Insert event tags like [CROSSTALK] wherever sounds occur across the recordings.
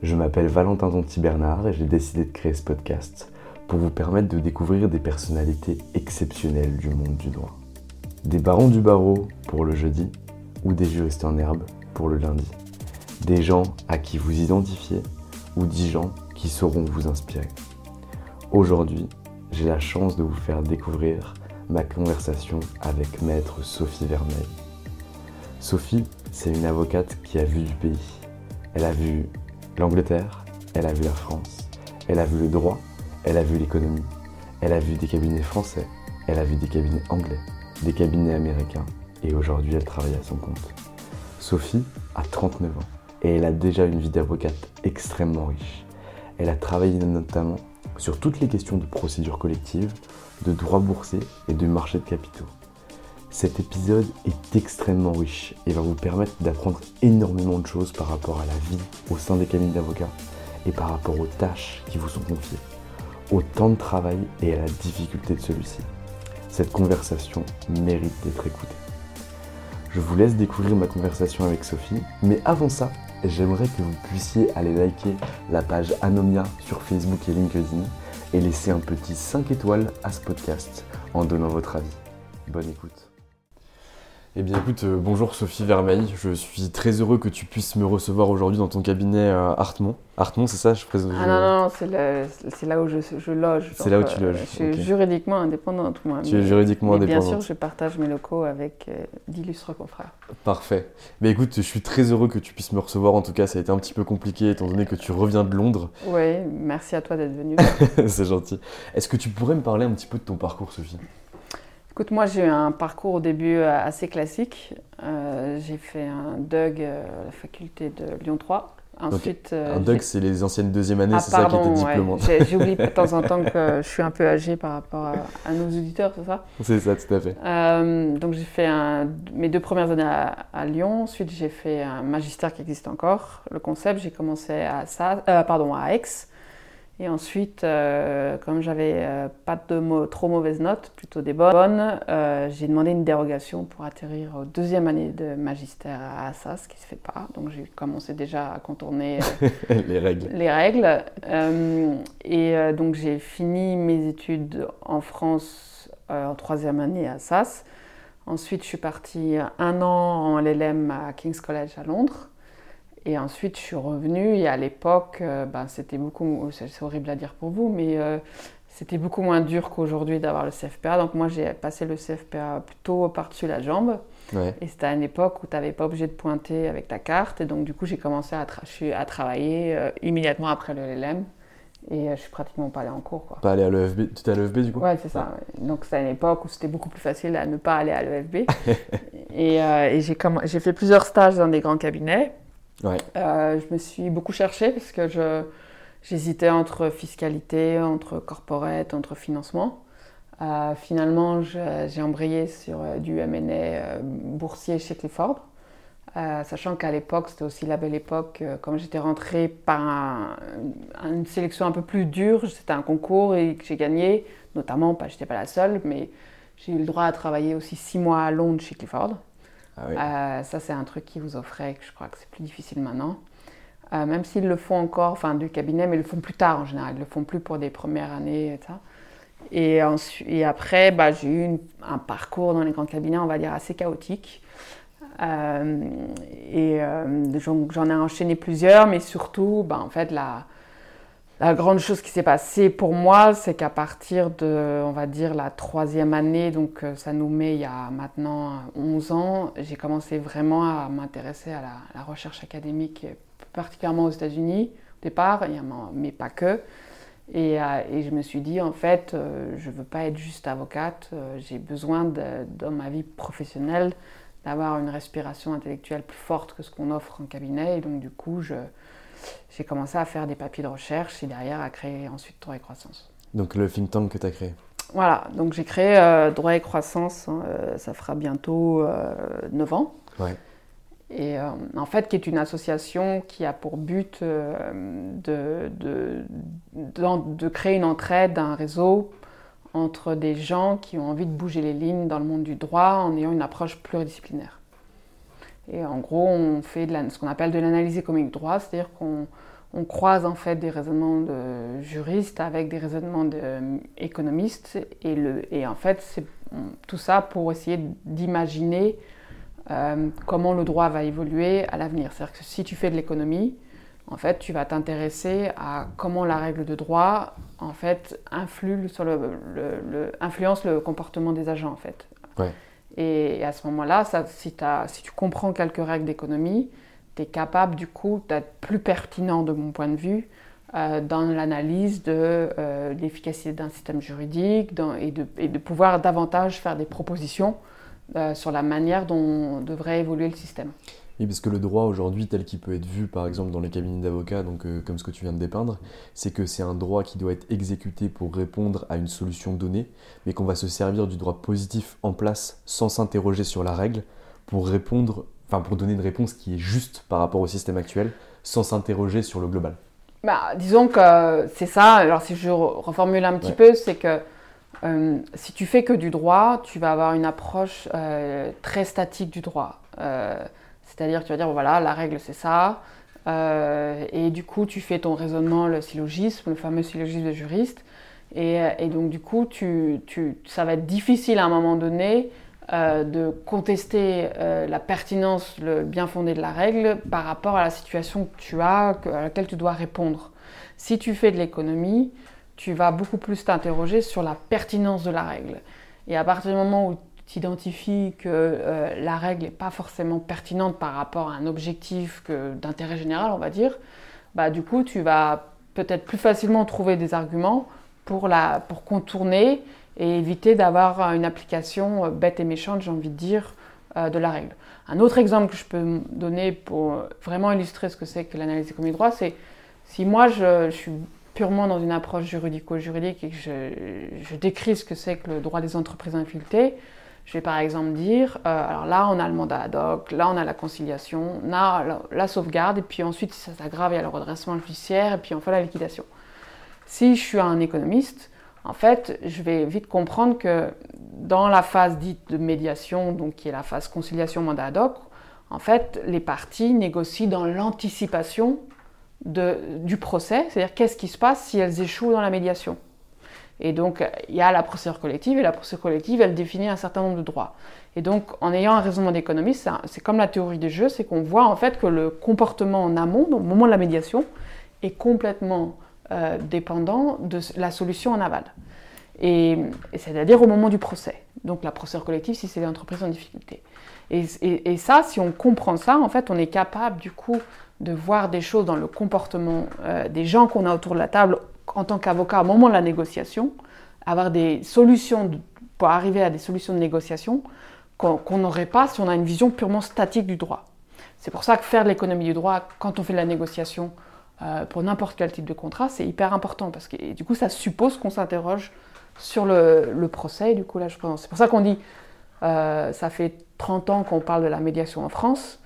Je m'appelle Valentin Tonti Bernard et j'ai décidé de créer ce podcast pour vous permettre de découvrir des personnalités exceptionnelles du monde du droit. Des barons du barreau pour le jeudi ou des juristes en herbe pour le lundi. Des gens à qui vous identifiez ou des gens qui sauront vous inspirer. Aujourd'hui, j'ai la chance de vous faire découvrir ma conversation avec maître Sophie Vermeil. Sophie, c'est une avocate qui a vu du pays. Elle a vu l'Angleterre, elle a vu la France, elle a vu le droit, elle a vu l'économie, elle a vu des cabinets français, elle a vu des cabinets anglais, des cabinets américains, et aujourd'hui elle travaille à son compte. Sophie a 39 ans et elle a déjà une vie d'avocate extrêmement riche. Elle a travaillé notamment sur toutes les questions de procédure collective, de droit boursier et de marché de capitaux. Cet épisode est extrêmement riche et va vous permettre d'apprendre énormément de choses par rapport à la vie au sein des cabinets d'avocats et par rapport aux tâches qui vous sont confiées, au temps de travail et à la difficulté de celui-ci. Cette conversation mérite d'être écoutée. Je vous laisse découvrir ma conversation avec Sophie, mais avant ça, j'aimerais que vous puissiez aller liker la page Anomia sur Facebook et LinkedIn et laisser un petit 5 étoiles à ce podcast en donnant votre avis. Bonne écoute. Eh bien écoute, euh, bonjour Sophie Vermeil, je suis très heureux que tu puisses me recevoir aujourd'hui dans ton cabinet à Hartmont. Hartmont, c'est ça? Je présente, Ah non, non, non, c'est là où je, je loge. C'est là où tu euh, loges, Je suis ok. juridiquement indépendante, moi. Tu es juridiquement mais Bien sûr, je partage mes locaux avec euh, d'illustres confrères. Parfait. Mais écoute, je suis très heureux que tu puisses me recevoir. En tout cas, ça a été un petit peu compliqué étant donné que tu reviens de Londres. [LAUGHS] Oui, merci à toi d'être venu. [LAUGHS] c'est gentil. Est-ce que tu pourrais me parler un petit peu de ton parcours, Sophie? Écoute, moi j'ai eu un parcours au début euh, assez classique. Euh, j'ai fait un DUG euh, à la faculté de Lyon 3. Ensuite, euh, Un DUG, c'est les anciennes deuxième années, Ah, c'est ça qui était diplômante. J'ai- J'oublie [LAUGHS] de temps en temps que je suis un peu âgée par rapport à, à nos auditeurs, c'est ça? C'est ça, tout à fait. Euh, donc j'ai fait un- mes deux premières années à, à Lyon. Ensuite j'ai fait un magistère qui existe encore. Le concept, j'ai commencé à ça, euh, pardon à Aix. Et ensuite, euh, comme j'avais euh, pas de mo- trop mauvaises notes, plutôt des bonnes, euh, j'ai demandé une dérogation pour atterrir aux deuxième année de magistère à Assas, ce qui se fait pas. Donc j'ai commencé déjà à contourner euh, [LAUGHS] les règles. les règles. Et donc j'ai fini mes études en France en troisième année à SAS. Ensuite, je suis partie un an en LLM à King's College à Londres. Et ensuite, je suis revenue. Et à l'époque, euh, ben, c'était beaucoup. C'est c'est horrible à dire pour vous, mais euh, c'était beaucoup moins dur qu'aujourd'hui d'avoir le CFPA. Donc moi, j'ai passé le CFPA plutôt par-dessus la jambe. Ouais. Et c'était à une époque où tu n'avais pas obligé de pointer avec ta carte. Et donc, du coup, j'ai commencé à, tra- à travailler euh, immédiatement après le LLM. Et euh, je suis pratiquement pas allée en cours. Quoi. Pas aller à l'EFB. Tu étais à l'EFB du coup? Ouais, c'est ça. ouais. Donc, c'était à une époque où c'était beaucoup plus facile à ne pas aller à l'EFB. [LAUGHS] et et j'ai fait plusieurs stages dans des grands cabinets. Euh, je me suis beaucoup cherchée parce que je, j'hésitais entre fiscalité, entre corporate, entre financement. Euh, finalement, j'ai embrayé sur euh, du M&A boursier chez Clifford, sachant qu'à l'époque, c'était aussi la belle époque, comme j'étais rentrée par une sélection un peu plus dure, c'était un concours et que j'ai gagné, notamment, pas, j'étais pas la seule, mais j'ai eu le droit à travailler aussi six mois à Londres chez Clifford. Ah ça, c'est un truc qui vous offrait, que je crois que c'est plus difficile maintenant. Euh, même s'ils le font encore, enfin du cabinet, mais ils le font plus tard en général, ils le font plus pour des premières années et ça. Et, et après, bah, j'ai eu un parcours dans les grands cabinets, on va dire, assez chaotique. Euh, et euh, j'en ai enchaîné plusieurs, mais surtout, bah, en fait, la, la grande chose qui s'est passée pour moi, c'est qu'à partir de, on va dire, la troisième année, donc ça nous met il y a maintenant 11 ans, j'ai commencé vraiment à m'intéresser à la, recherche académique particulièrement aux États-Unis au départ, mais pas que. Et, euh, je me suis dit, en fait, euh, je ne veux pas être juste avocate, euh, j'ai besoin, dans ma vie professionnelle, d'avoir une respiration intellectuelle plus forte que ce qu'on offre en cabinet. Et donc, du coup, j'ai commencé à faire des papiers de recherche et derrière à créer ensuite Droit et Croissance. Donc, le think tank que tu as créé Voilà, donc j'ai créé Droit et Croissance, hein, ça fera bientôt 9 ans. Ouais et euh, en fait qui est une association qui a pour but euh, de, de, de, créer une entraide, un réseau entre des gens qui ont envie de bouger les lignes dans le monde du droit en ayant une approche pluridisciplinaire. Et en gros, on fait ce qu'on appelle de l'analyse économique droit, c'est-à-dire qu'on on croise en fait des raisonnements de juristes avec des raisonnements d'économistes et, le, et en fait c'est tout ça pour essayer d'imaginer euh, comment le droit va évoluer à l'avenir. C'est-à-dire que si tu fais de l'économie, en fait, tu vas t'intéresser à comment la règle de droit, en fait, influence le comportement des agents, en fait. Et, à ce moment-là, si, tu comprends quelques règles d'économie, tu es capable, du coup, d'être plus pertinent, de mon point de vue, euh, dans l'analyse de euh, l'efficacité d'un système juridique et, de, et, de, pouvoir davantage faire des propositions euh, sur la manière dont devrait évoluer le système. Oui, parce que le droit aujourd'hui, tel qu'il peut être vu par exemple dans les cabinets d'avocats, donc euh, comme ce que tu viens de dépeindre, c'est que c'est un droit qui doit être exécuté pour répondre à une solution donnée, mais qu'on va se servir du droit positif en place sans s'interroger sur la règle pour répondre, enfin pour donner une réponse qui est juste par rapport au système actuel, sans s'interroger sur le global. Bah, disons que c'est ça. Alors si je reformule un petit peu, c'est que euh, si tu fais que du droit, tu vas avoir une approche euh, très statique du droit. Euh, c'est-à-dire, tu vas dire, voilà, la règle c'est ça. et du coup, tu fais ton raisonnement, le syllogisme, le fameux syllogisme de juriste. Et, donc, du coup, tu, ça va être difficile à un moment donné de contester la pertinence, le bien fondé de la règle par rapport à la situation que tu as, à laquelle tu dois répondre. Si tu fais de l'économie, tu vas beaucoup plus t'interroger sur la pertinence de la règle. Et à partir du moment où tu identifies que euh, la règle n'est pas forcément pertinente par rapport à un objectif d'intérêt général, on va dire, bah, du coup, tu vas peut-être plus facilement trouver des arguments pour, la, pour contourner et éviter d'avoir une application euh, bête et méchante, j'ai envie de dire, euh, de la règle. Un autre exemple que je peux donner pour vraiment illustrer ce que c'est que l'analyse économique droit, c'est si moi je, je suis purement dans une approche juridico-juridique et que je, décris ce que c'est que le droit des entreprises infiltrées, je vais par exemple dire, euh, alors là on a le mandat ad hoc, là on a la conciliation, là la, la sauvegarde, et puis ensuite si ça s'aggrave, il y a le redressement judiciaire, et puis on fait la liquidation. Si je suis un économiste, en fait, je vais vite comprendre que dans la phase dite de médiation, donc qui est la phase conciliation mandat ad hoc, en fait, les parties négocient dans l'anticipation du procès, c'est-à-dire qu'est-ce qui se passe si elles échouent dans la médiation. Et donc, il y a la procédure collective, et la procédure collective, elle définit un certain nombre de droits. Et donc, en ayant un raisonnement d'économiste, c'est comme la théorie des jeux, c'est qu'on voit en fait que le comportement en amont, au moment de la médiation, est complètement euh, dépendant de la solution en aval. Et, c'est-à-dire au moment du procès. Donc, la procédure collective, si c'est l'entreprise en difficulté. Et, ça, si on comprend ça, en fait, on est capable du coup de voir des choses dans le comportement euh, des gens qu'on a autour de la table en tant qu'avocat au moment de la négociation, avoir des solutions pour arriver à des solutions de négociation qu'on n'aurait pas si on a une vision purement statique du droit. C'est pour ça que faire de l'économie du droit quand on fait de la négociation euh, pour n'importe quel type de contrat, c'est hyper important parce que du coup, ça suppose qu'on s'interroge sur le, procès, du coup. C'est pour ça qu'on dit, euh, ça fait 30 ans qu'on parle de la médiation en France,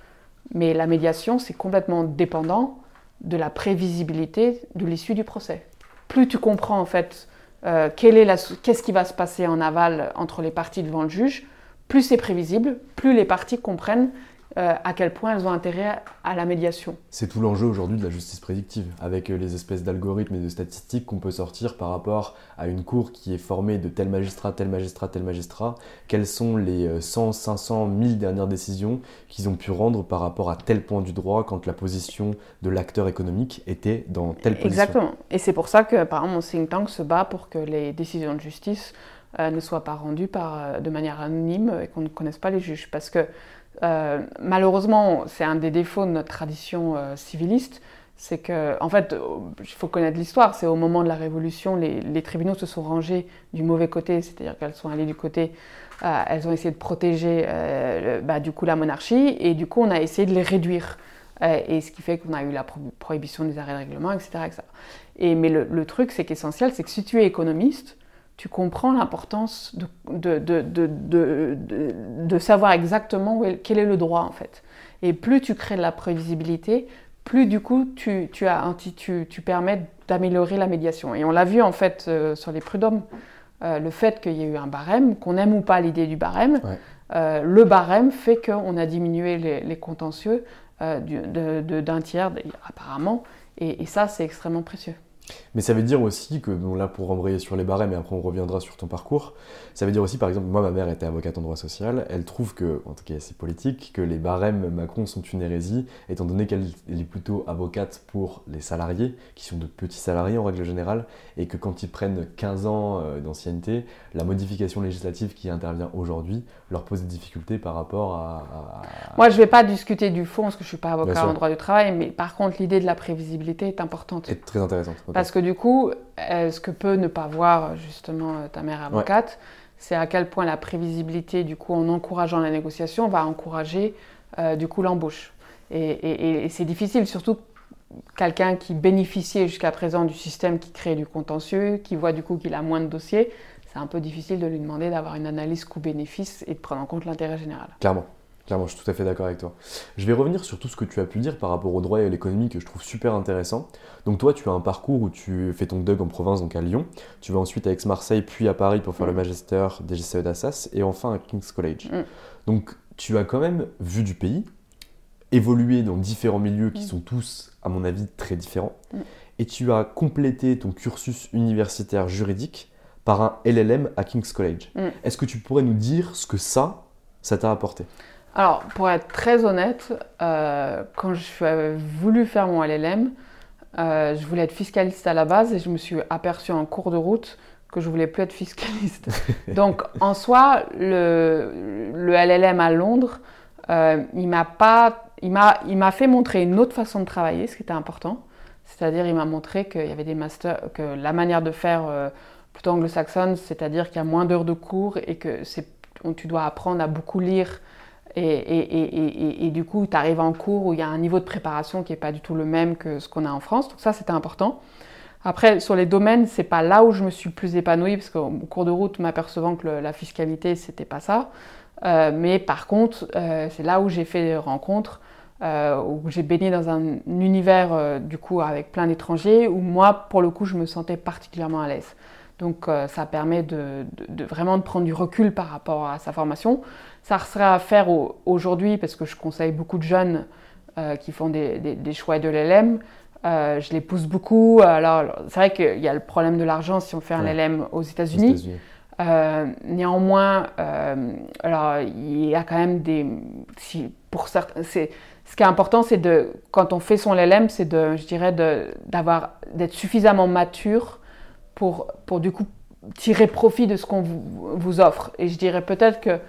mais la médiation, c'est complètement dépendant de la prévisibilité de l'issue du procès. Plus tu comprends, en fait, euh, qu'est-ce qui va se passer en aval entre les parties devant le juge, plus c'est prévisible, plus les parties comprennent euh, à quel point elles ont intérêt à la médiation. C'est tout l'enjeu aujourd'hui de la justice prédictive, avec euh, les espèces d'algorithmes et de statistiques qu'on peut sortir par rapport à une cour qui est formée de tel magistrat, tel magistrat, tel magistrat, quelles sont les 100, 500, 1000 dernières décisions qu'ils ont pu rendre par rapport à tel point du droit quand la position de l'acteur économique était dans telle position. Exactement. Et c'est pour ça que, par exemple, mon think tank se bat pour que les décisions de justice euh, ne soient pas rendues par, de manière anonyme et qu'on ne connaisse pas les juges. Parce que euh, malheureusement, c'est un des défauts de notre tradition euh, civiliste, c'est que, en fait, il faut connaître l'histoire, c'est au moment de la Révolution, les, tribunaux se sont rangés du mauvais côté, c'est-à-dire qu'elles sont allées du côté, euh, elles ont essayé de protéger bah, du coup la monarchie, et du coup on a essayé de les réduire. et ce qui fait qu'on a eu la prohibition des arrêts de règlement, etc. Et, mais le, le truc, c'est qu'essentiel, c'est que si tu es économiste, tu comprends l'importance de, de, savoir exactement quel est le droit en fait. Et plus tu crées de la prévisibilité, plus du coup tu, tu, as, tu, tu permets d'améliorer la médiation. Et on l'a vu en fait euh, sur les prud'hommes, euh, le fait qu'il y ait eu un barème, qu'on aime ou pas l'idée du barème, euh, le barème fait qu'on a diminué les, contentieux d'un tiers apparemment, et ça c'est extrêmement précieux. Mais ça veut dire aussi que, bon, là pour embrayer sur les barèmes et après on reviendra sur ton parcours, ça veut dire aussi par exemple, moi ma mère était avocate en droit social, elle trouve que, en tout cas c'est politique, que les barèmes Macron sont une hérésie, étant donné qu'elle est plutôt avocate pour les salariés, qui sont de petits salariés en règle générale, et que quand ils prennent 15 ans euh, d'ancienneté, la modification législative qui intervient aujourd'hui leur pose des difficultés par rapport à... Moi je ne vais pas discuter du fond, parce que je ne suis pas avocat en droit du travail, mais par contre l'idée de la prévisibilité est importante. C'est très intéressante. Parce que du coup, ce que peut ne pas voir justement ta mère avocate, c'est à quel point la prévisibilité, du coup, en encourageant la négociation, va encourager euh, du coup l'embauche. Et, c'est difficile, surtout quelqu'un qui bénéficiait jusqu'à présent du système qui crée du contentieux, qui voit du coup qu'il a moins de dossiers, c'est un peu difficile de lui demander d'avoir une analyse coût-bénéfice et de prendre en compte l'intérêt général. Clairement. Clairement, je suis tout à fait d'accord avec toi. Je vais revenir sur tout ce que tu as pu dire par rapport au droit et à l'économie que je trouve super intéressant. Donc toi, tu as un parcours où tu fais ton DUG en province, donc à Lyon. Tu vas ensuite à Aix-Marseille, puis à Paris pour faire le mm. magister des GCE d'Assas, et enfin à King's College. Mm. Donc tu as quand même vu du pays, évolué dans différents milieux qui mm. sont tous, à mon avis, très différents. Et tu as complété ton cursus universitaire juridique par un LLM à King's College. Est-ce que tu pourrais nous dire ce que ça, ça t'a apporté? Alors, pour être très honnête, euh, quand je voulu faire mon LLM, euh, je voulais être fiscaliste à la base et je me suis aperçu en cours de route que je voulais plus être fiscaliste. [LAUGHS] Donc, en soi, le, LLM à Londres, euh, il m'a pas, il m'a fait montrer une autre façon de travailler, ce qui était important. C'est-à-dire, il m'a montré qu'il y avait des masters, que la manière de faire plutôt anglo-saxonne, c'est-à-dire qu'il y a moins d'heures de cours et que tu dois apprendre à beaucoup lire et, du coup, tu arrives en cours où il y a un niveau de préparation qui n'est pas du tout le même que ce qu'on a en France. Donc ça, c'était important. Après, sur les domaines, c'est pas là où je me suis plus épanouie, parce qu'au cours de route, m'apercevant que la fiscalité, c'était pas ça. Euh, mais par contre, euh, c'est là où j'ai fait des rencontres, euh, où j'ai baigné dans un univers, du coup, avec plein d'étrangers, où moi, pour le coup, je me sentais particulièrement à l'aise. Donc ça permet de, vraiment de prendre du recul par rapport à sa formation. Ça serait à faire aujourd'hui parce que je conseille beaucoup de jeunes euh, qui font des, choix de l'LM. Euh, je les pousse beaucoup. Alors, c'est vrai qu'il y a le problème de l'argent si on fait un LM aux États-Unis. Euh, néanmoins, alors il y a quand même des. Si, pour certains, ce qui est important, c'est de quand on fait son LLM, c'est de, je dirais, d'avoir d'être suffisamment mature pour, pour du coup tirer profit de ce qu'on vous, vous, offre. Et je dirais peut-être que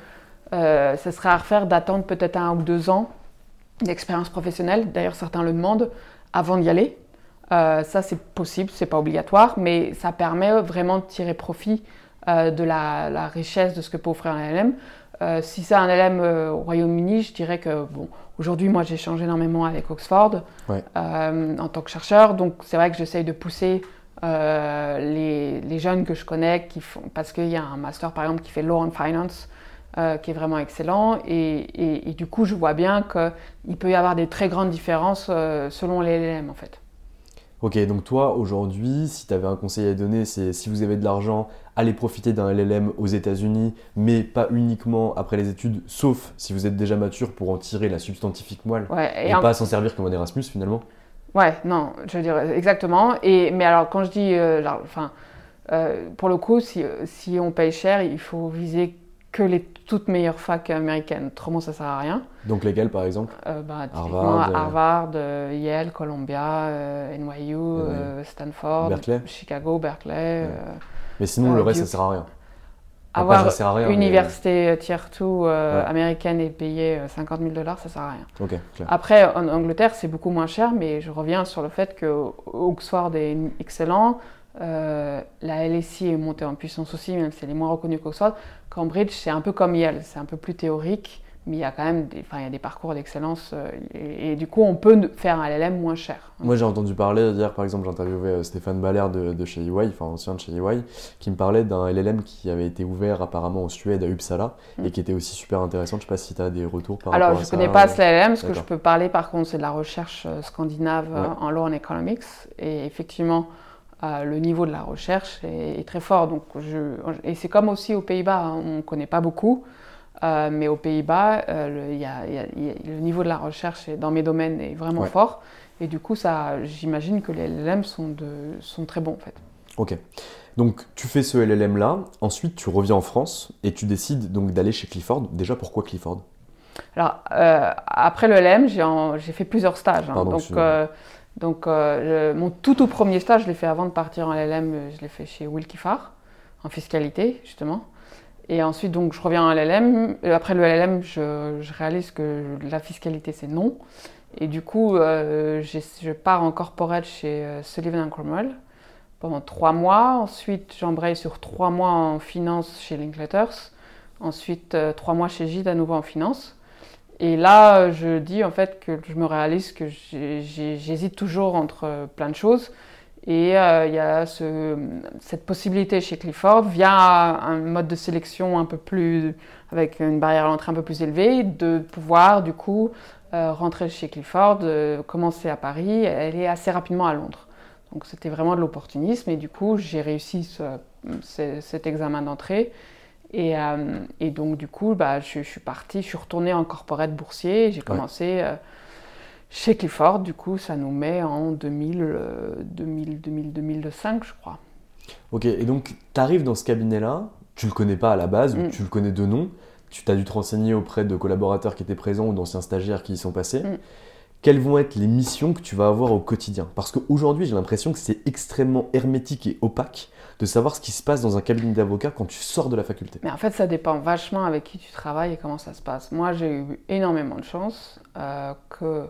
euh, ce serait à refaire d'attendre peut-être un ou deux ans d'expérience professionnelle. D'ailleurs, certains le demandent avant d'y aller. Euh, ça, c'est possible, c'est pas obligatoire, mais ça permet vraiment de tirer profit euh, de la, richesse de ce que peut offrir un LM. si c'est un LM au Royaume-Uni, je dirais que, bon, aujourd'hui, moi, j'ai changé énormément avec Oxford en tant que chercheur, donc c'est vrai que j'essaye de pousser les, les, jeunes que je connais qui font, parce qu'il y a un master par exemple qui fait Law and Finance, qui est vraiment excellent. Et, et, du coup, je vois bien qu'il peut y avoir des très grandes différences selon les LLM en fait. Ok, donc toi, aujourd'hui, si tu avais un conseil à donner, c'est si vous avez de l'argent, allez profiter d'un LLM aux États-Unis, mais pas uniquement après les études, sauf si vous êtes déjà mature pour en tirer la substantifique moelle et, pas s'en servir comme un Erasmus finalement. Ouais, non, je veux dire exactement. Et mais alors quand je dis, euh, enfin, euh, pour le coup, si, si on paye cher, il faut viser que les toutes meilleures facs américaines. Autrement, ça sert à rien. Donc lesquelles, par exemple? Euh, bah, Harvard, euh, Harvard euh, Yale, Columbia, NYU, Stanford, Chicago, Berkeley. Mais sinon, le reste, ça sert à rien. Avoir une université tier 2 américaine et payer 50 000 dollars, ça sert à rien. Après, en Angleterre, c'est beaucoup moins cher, mais je reviens sur le fait que Oxford est excellent, euh, la LSI est montée en puissance aussi, même si elle est moins reconnue qu'Oxford. Cambridge, c'est un peu comme Yale, c'est un peu plus théorique, mais il y a quand même des, il y a des parcours d'excellence. Euh, et, du coup, on peut faire un LLM moins cher. Moi, j'ai entendu parler, hier par exemple, j'ai interviewé euh, Stéphane Baller de, chez EY, enfin ancien de chez EY, qui me parlait d'un LLM qui avait été ouvert apparemment en Suède à Uppsala et mm. qui était aussi super intéressant. Je ne sais pas si tu as des retours par Alors, rapport à ça. Alors, je ne connais pas ce LLM, ce que je peux parler par contre, c'est de la recherche scandinave en law and economics. Et effectivement, le niveau de la recherche est, très fort. Donc je, et c'est comme aussi aux Pays-Bas, hein, on ne connaît pas beaucoup, euh, mais aux Pays-Bas, le, niveau de la recherche dans mes domaines est vraiment fort. Et du coup, j'imagine que les LLM sont, de, sont très bons en fait. Ok. Donc tu fais ce LLM là, ensuite tu reviens en France et tu décides donc d'aller chez Clifford. Déjà pourquoi Clifford? Alors euh, après le LLM, j'ai fait plusieurs stages. Hein. donc donc, euh, mon tout, premier stage, je l'ai fait avant de partir en LLM, je l'ai fait chez Will Kiffar, en fiscalité, justement. Et ensuite, donc, je reviens en LLM. Après le LLM, je, réalise que la fiscalité, c'est non. Et du coup, euh, je pars en corporate chez euh, Sullivan Cromwell pendant trois mois. Ensuite, j'embraye sur trois mois en finance chez Linklaters. Ensuite, trois mois chez Gide à nouveau en finance. Et là, je dis en fait que je me réalise que j'hésite toujours entre plein de choses. Et euh, il y a cette possibilité chez Clifford, via un mode de sélection un peu plus, avec une barrière à l'entrée un peu plus élevée, de pouvoir du coup euh, rentrer chez Clifford, euh, commencer à Paris, aller assez rapidement à Londres. Donc c'était vraiment de l'opportunisme et du coup j'ai réussi cet examen d'entrée euh, et, donc, du coup, bah, je, suis partie, je suis retournée en corporate boursier. J'ai commencé euh, chez Clifford. Du coup, ça nous met en 2000, 2000, 2000 2005, je crois. Ok, et donc, tu arrives dans ce cabinet-là, tu le connais pas à la base, mm. tu le connais de nom, tu t'as dû te renseigner auprès de collaborateurs qui étaient présents ou d'anciens stagiaires qui y sont passés. Mm. Quelles vont être les missions que tu vas avoir au quotidien? Parce qu'aujourd'hui, j'ai l'impression que c'est extrêmement hermétique et opaque de savoir ce qui se passe dans un cabinet d'avocat quand tu sors de la faculté. Mais en fait, ça dépend vachement avec qui tu travailles et comment ça se passe. Moi, j'ai eu énormément de chance euh, que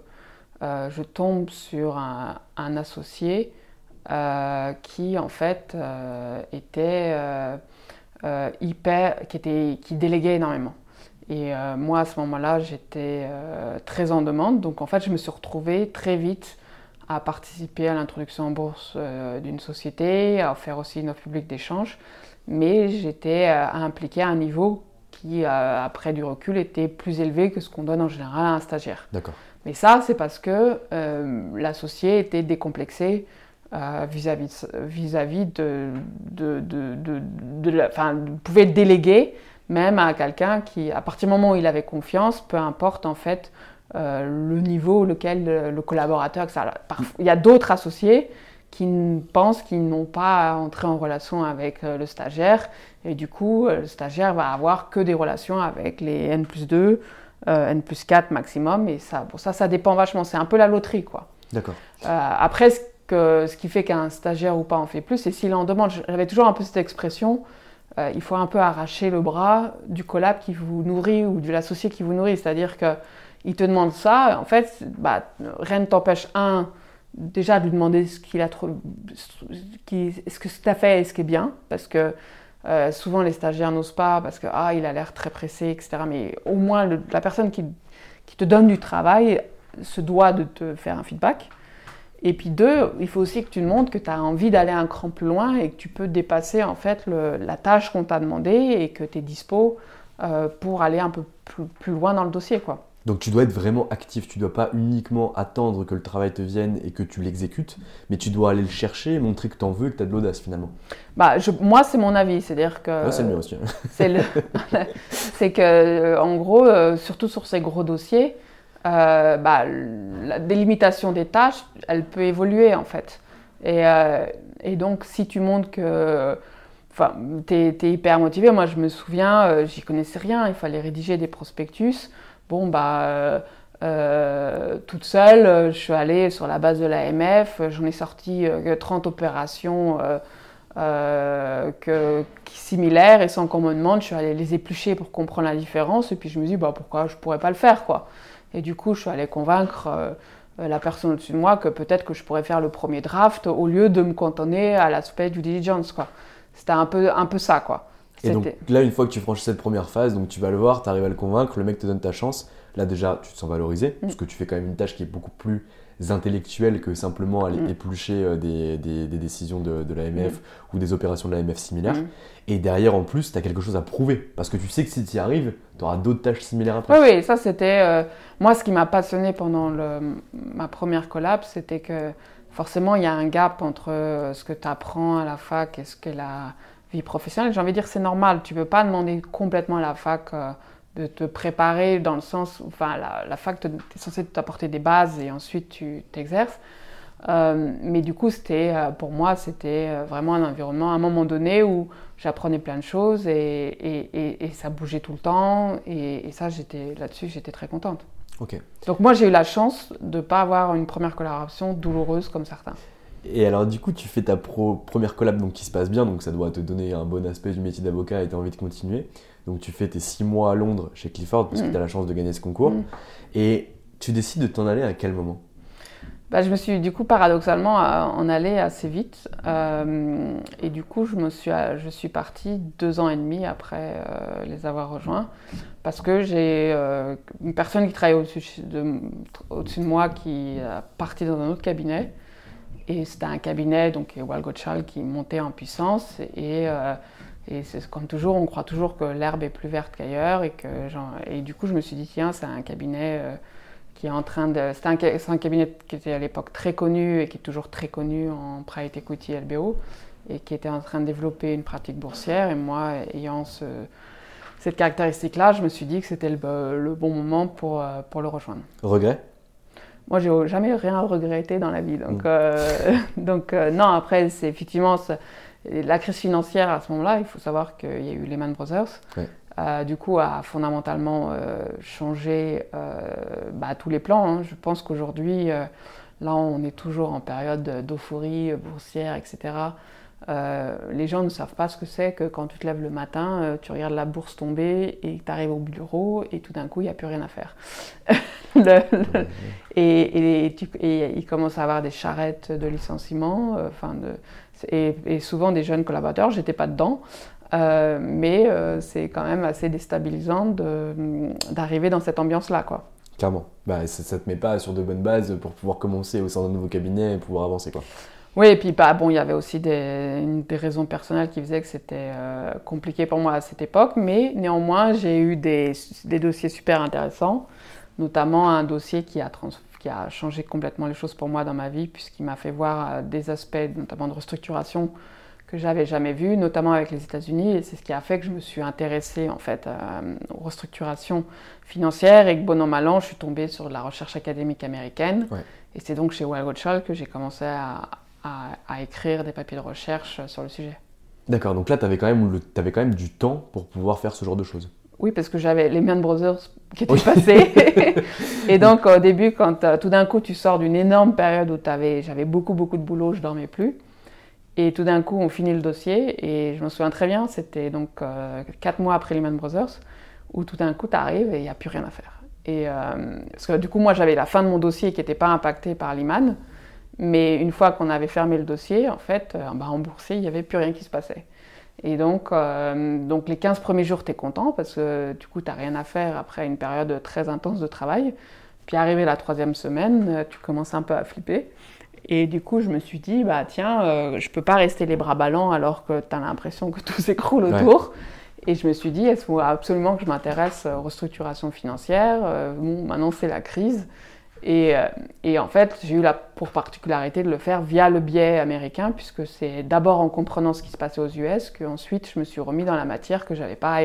euh, je tombe sur un, associé euh, qui, en fait, était hyper, qui, était, qui déléguait énormément. Et moi, à ce moment-là, j'étais très en demande. Donc, en fait, je me suis retrouvée très vite à participer à l'introduction en bourse euh, d'une société, à faire aussi une offre publique d'échange, mais j'étais euh, impliqué à un niveau qui, euh, après du recul, était plus élevé que ce qu'on donne en général à un stagiaire. D'accord. Mais ça, c'est parce que l'associé était décomplexé vis-à-vis vis-à-vis de, de, de, de, la, enfin, pouvait déléguer même à quelqu'un qui, à partir du moment où il avait confiance, peu importe en fait le niveau lequel le, collaborateur, il y a d'autres associés qui pensent qu'ils n'ont pas à entrer en relation avec euh, le stagiaire. Et du coup euh, le stagiaire va avoir que des relations avec les N plus 2, N plus 4 maximum. Et ça, pour ça ça dépend vachement, c'est un peu la loterie quoi. D'accord. après ce, que, ce qui fait qu'un stagiaire ou pas en fait plus, c'est s'il en demande, j'avais toujours un peu cette expression, il faut un peu arracher le bras du collab qui vous nourrit ou de l'associé qui vous nourrit, c'est-à-dire que il te demande ça, en fait, bah, rien ne t'empêche, un, déjà de lui demander ce qu'il a ce que tu as fait et ce qui est bien, parce que euh, souvent les stagiaires n'osent pas parce que ah il a l'air très pressé, etc. Mais au moins la personne qui, qui, te donne du travail se doit de te faire un feedback. Et puis deux, il faut aussi que tu montres que tu as envie d'aller un cran plus loin et que tu peux dépasser en fait la tâche qu'on t'a demandé et que tu es dispo euh, pour aller un peu plus, loin dans le dossier. quoi. Donc tu dois être vraiment actif, tu dois pas uniquement attendre que le travail te vienne et que tu l'exécutes, mais tu dois aller le chercher, montrer que tu en veux et que tu as de l'audace finalement. Bah, moi c'est mon avis, c'est-à-dire que... c'est le mien aussi. Hein. [LAUGHS] [LAUGHS] c'est que euh, en gros, euh, surtout sur ces gros dossiers, euh, bah, la délimitation des tâches, elle peut évoluer en fait. Et, euh, et donc, si tu montres que enfin, tu es, hyper motivé, moi je me souviens, j'y connaissais rien, il fallait rédiger des prospectus. Bon, bah. toute seule, je suis allée sur la base de l'AMF, j'en ai sorti 30 opérations que, similaires et sans qu'on me demande, je suis allée les éplucher pour comprendre la différence et puis je me dis bah, pourquoi je pourrais pas le faire quoi. Et du coup, je suis allée convaincre euh, la personne au-dessus de moi que peut-être que je pourrais faire le premier draft au lieu de me cantonner à l'aspect du diligence. Quoi. C'était un peu, un peu ça. Quoi. Et donc là, une fois que tu franchis cette première phase, donc tu vas le voir, tu arrives à le convaincre, le mec te donne ta chance. Là déjà, tu te sens valorisé, mm. parce que tu fais quand même une tâche qui est beaucoup plus intellectuelle que simplement aller mm. éplucher euh, des, des, décisions de, de l'AMF mm. ou des opérations de l'AMF similaires. Et derrière, en plus, tu as quelque chose à prouver. Parce que tu sais que si tu y arrives, tu auras d'autres tâches similaires après. Oui, oui, ça c'était. Euh, moi, ce qui m'a passionné pendant le, ma première collab, c'était que forcément, il y a un gap entre euh, ce que tu apprends à la fac et ce que la vie professionnelle. J'ai envie de dire, c'est normal. Tu ne peux pas demander complètement à la fac. de te préparer dans le sens, enfin la, la fac est censée t'apporter des bases et ensuite tu t'exerces. Euh, mais du coup, c'était, euh, pour moi, c'était euh, vraiment un environnement à un moment donné où j'apprenais plein de choses et, et, et, ça bougeait tout le temps. Et, ça, j'étais là-dessus, j'étais très contente. Ok. Donc moi, j'ai eu la chance de ne pas avoir une première collaboration douloureuse comme certains. Et alors, du coup, tu fais ta première collab donc, qui se passe bien, donc ça doit te donner un bon aspect du métier d'avocat et tu as envie de continuer. Donc tu fais tes six mois à Londres chez Clifford parce que mm. tu as la chance de gagner ce concours. Mm. Et tu décides de t'en aller à quel moment? Bah, je me suis du coup paradoxalement en allée assez vite. Euh, et du coup, je, me suis, je suis partie deux ans et demi après euh, les avoir rejoints. Parce que j'ai euh, une personne qui travaillait au-dessus de, au de, moi qui est partie dans un autre cabinet. Et c'était un cabinet, donc Walgochal, qui montait en puissance. Et, et c'est comme toujours, on croit toujours que l'herbe est plus verte qu'ailleurs. Et, que, et du coup, je me suis dit, tiens, c'est un cabinet qui est en train de. C'est un, cabinet qui était à l'époque très connu et qui est toujours très connu en private equity LBO et qui était en train de développer une pratique boursière. Et moi, ayant cette caractéristique-là, je me suis dit que c'était le, bon moment pour, euh, pour le rejoindre. Regret? Moi, j'ai jamais rien regretté dans la vie. Donc, mm. euh, [LAUGHS] donc euh, non, après, c'est effectivement la crise financière à ce moment-là. Il faut savoir qu'il y a eu Lehman Brothers. Euh, du coup, a fondamentalement changé bah, tous les plans. Hein. Je pense qu'aujourd'hui, là, on est toujours en période d'euphorie boursière, etc. les gens ne savent pas ce que c'est que quand tu te lèves le matin, tu regardes la bourse tomber et tu arrives au bureau et tout d'un coup, il n'y a plus rien à faire. [LAUGHS] et, il commence à avoir des charrettes de licenciement, et, et, souvent des jeunes collaborateurs, j'étais pas dedans, euh, mais euh, c'est quand même assez déstabilisant d'arriver dans cette ambiance-là. Quoi. Clairement. Bah, ça ne te met pas sur de bonnes bases pour pouvoir commencer au sein d'un nouveau cabinet et pouvoir avancer. Quoi. Oui, et puis bah, bon, il y avait aussi des, des, raisons personnelles qui faisaient que c'était euh, compliqué pour moi à cette époque, mais néanmoins, j'ai eu des, des, dossiers super intéressants, notamment un dossier qui a, qui a changé complètement les choses pour moi dans ma vie, puisqu'il m'a fait voir des aspects, notamment de restructuration, que j'avais jamais vu, notamment avec les États-Unis, et c'est ce qui a fait que je me suis intéressée en fait euh, aux restructurations financières et que bon an mal an, je suis tombée sur la recherche académique américaine. Et c'est donc chez Weil que j'ai commencé à, à, écrire des papiers de recherche sur le sujet. D'accord, donc là tu avais, quand même avais quand même du temps pour pouvoir faire ce genre de choses. Oui, parce que j'avais les Mann Brothers qui étaient [LAUGHS] passés. [LAUGHS] et donc au début, quand euh, tout d'un coup tu sors d'une énorme période où j'avais beaucoup beaucoup de boulot, je dormais plus. Et tout d'un coup, on finit le dossier, et je me souviens très bien, c'était donc euh, quatre mois après Lehman Brothers, où tout d'un coup, tu arrives et il n'y a plus rien à faire. Et, euh, parce que du coup, moi, j'avais la fin de mon dossier qui n'était pas impactée par Lehman, mais une fois qu'on avait fermé le dossier, en fait, euh, bah, en il n'y avait plus rien qui se passait. Et donc, donc les 15 premiers jours, tu es content parce que du coup, tu n'as rien à faire après une période très intense de travail. Puis arrivé la troisième semaine, tu commences un peu à flipper. Et du coup, je me suis dit, bah tiens, euh, je peux pas rester les bras ballants alors que tu as l'impression que tout [LAUGHS] s'écroule autour. Et je me suis dit, il faut absolument que je m'intéresse aux restructurations financières? bon, maintenant, c'est la crise. Et, et, en fait, j'ai eu la pour particularité de le faire via le biais américain, puisque c'est d'abord en comprenant ce qui se passait aux US qu'ensuite je me suis remis dans la matière que j'avais pas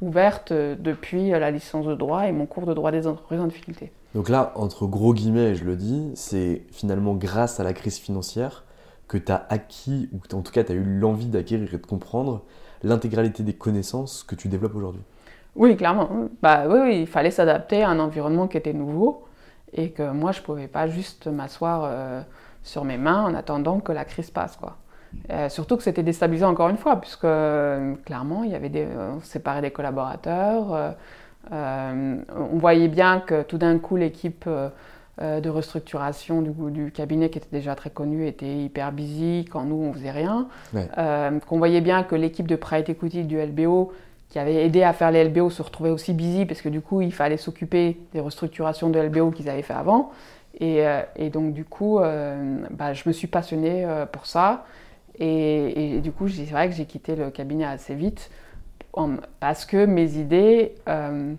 ouverte depuis la licence de droit et mon cours de droit des entreprises en difficulté. Donc là, entre gros guillemets, je le dis, c'est finalement grâce à la crise financière que tu as acquis, ou en tout cas tu as eu l'envie d'acquérir et de comprendre l'intégralité des connaissances que tu développes aujourd'hui. Oui, clairement. Bah, oui, il fallait s'adapter à un environnement qui était nouveau et que moi, je ne pouvais pas juste m'asseoir euh, sur mes mains en attendant que la crise passe. Quoi. Euh, surtout que c'était déstabilisant encore une fois, puisque euh, clairement, il y avait des, on séparait des collaborateurs. On voyait bien que tout d'un coup, l'équipe de restructuration du, du, cabinet, qui était déjà très connue, était hyper busy quand nous, on faisait rien. qu'on voyait bien que l'équipe de private equity du LBO, qui avait aidé à faire les LBO, se retrouvait aussi busy, parce que du coup, il fallait s'occuper des restructurations de LBO qu'ils avaient fait avant. Et, donc, du coup, bah, je me suis passionnée pour ça. Et, du coup, c'est vrai que j'ai quitté le cabinet assez vite parce que mes idées euh,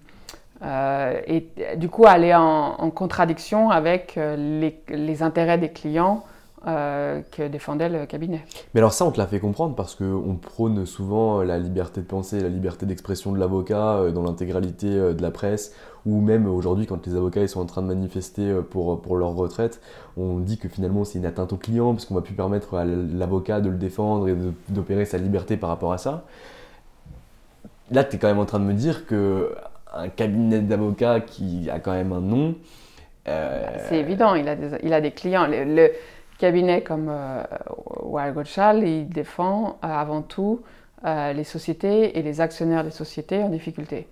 euh, et, du coup allaient en, contradiction avec euh, les, intérêts des clients que défendait le cabinet. Mais alors ça, on te l'a fait comprendre parce qu'on prône souvent la liberté de penser, la liberté d'expression de l'avocat dans l'intégralité de la presse ou même aujourd'hui quand les avocats ils sont en train de manifester euh, pour, pour leur retraite, on dit que finalement c'est une atteinte au client parce qu'on va plus permettre à l'avocat de le défendre et d'opérer sa liberté par rapport à ça. Là, tu es quand même en train de me dire que un cabinet d'avocats qui a quand même un nom. Euh, c'est évident, il a des, il a des clients. Le, cabinet comme euh, il défend euh, avant tout les sociétés et les actionnaires des sociétés en difficulté.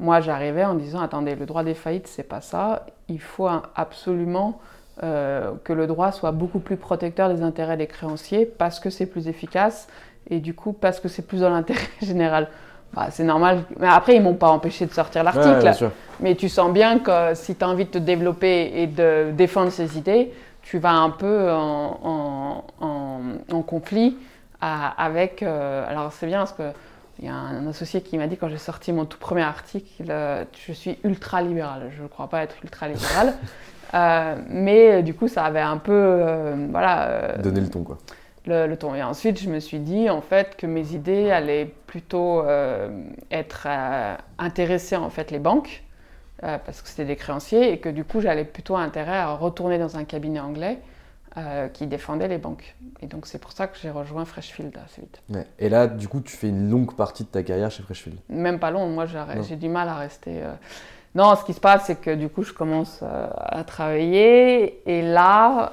Moi, j'arrivais en disant attendez, le droit des faillites, c'est pas ça. Il faut absolument euh, que le droit soit beaucoup plus protecteur des intérêts des créanciers parce que c'est plus efficace et du coup parce que c'est plus dans l'intérêt [LAUGHS] général. Bah, c'est normal. Mais après, ils m'ont pas empêché de sortir l'article. mais tu sens bien que si tu as envie de te développer et de défendre ces idées, tu vas un peu en, conflit avec. Euh, alors, c'est bien parce que il y a un associé qui m'a dit quand j'ai sorti mon tout premier article, euh, je suis ultra libéral. Je ne crois pas être ultra libéral. [LAUGHS] Euh, mais du coup, ça avait un peu. Euh, voilà. Donné le ton, quoi. Le, ton. Et ensuite, je me suis dit, en fait, que mes idées allaient plutôt être intéresser en fait, les banques, parce que c'était des créanciers, et que du coup, j'allais plutôt intérêt à retourner dans un cabinet anglais euh, qui défendait les banques. Et donc c'est pour ça que j'ai rejoint Freshfield assez vite. Et là, du coup, tu fais une longue partie de ta carrière chez Freshfield Même pas long, moi j'ai du mal à rester. Euh. Non, ce qui se passe, c'est que du coup, je commence euh, à travailler et là,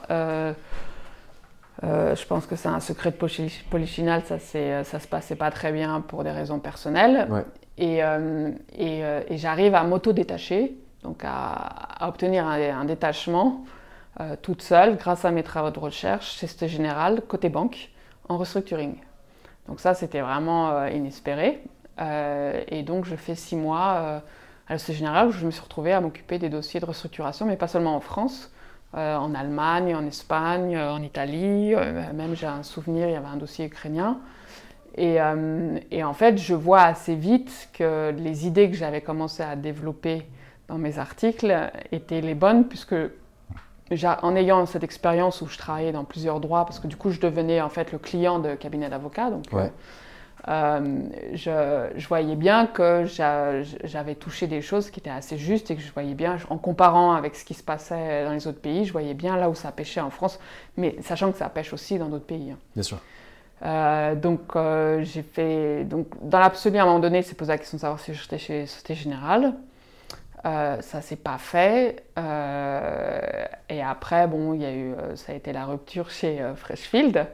je pense que c'est un secret de polichinelle, ça, ça se passait pas très bien pour des raisons personnelles. Et, et, et j'arrive à m'auto-détacher, donc à, obtenir un, détachement euh, toute seule grâce à mes travaux de recherche chez Société Générale, côté banque, en restructuring. Donc ça, c'était vraiment euh, inespéré. Euh, et donc, je fais six mois à Société Générale où je me suis retrouvée à m'occuper des dossiers de restructuration, mais pas seulement en France, en Allemagne, en Espagne, en Italie. même, j'ai un souvenir, il y avait un dossier ukrainien. Et, et, en fait, je vois assez vite que les idées que j'avais commencé à développer dans mes articles étaient les bonnes, puisque en ayant cette expérience où je travaillais dans plusieurs droits, parce que du coup, je devenais en fait le client de cabinet d'avocats. Donc, euh, euh, je, voyais bien que j'avais touché des choses qui étaient assez justes et que je voyais bien, en comparant avec ce qui se passait dans les autres pays, je voyais bien là où ça pêchait en France, mais sachant que ça pêche aussi dans d'autres pays. Hein. Bien sûr. Euh, donc, j'ai fait. Donc, dans l'absolu, à un moment donné, c'est posé la question de savoir si j'étais chez Société Générale. Euh, ça s'est pas fait. Euh, et après, bon, il y a eu, euh, ça a été la rupture chez Freshfield.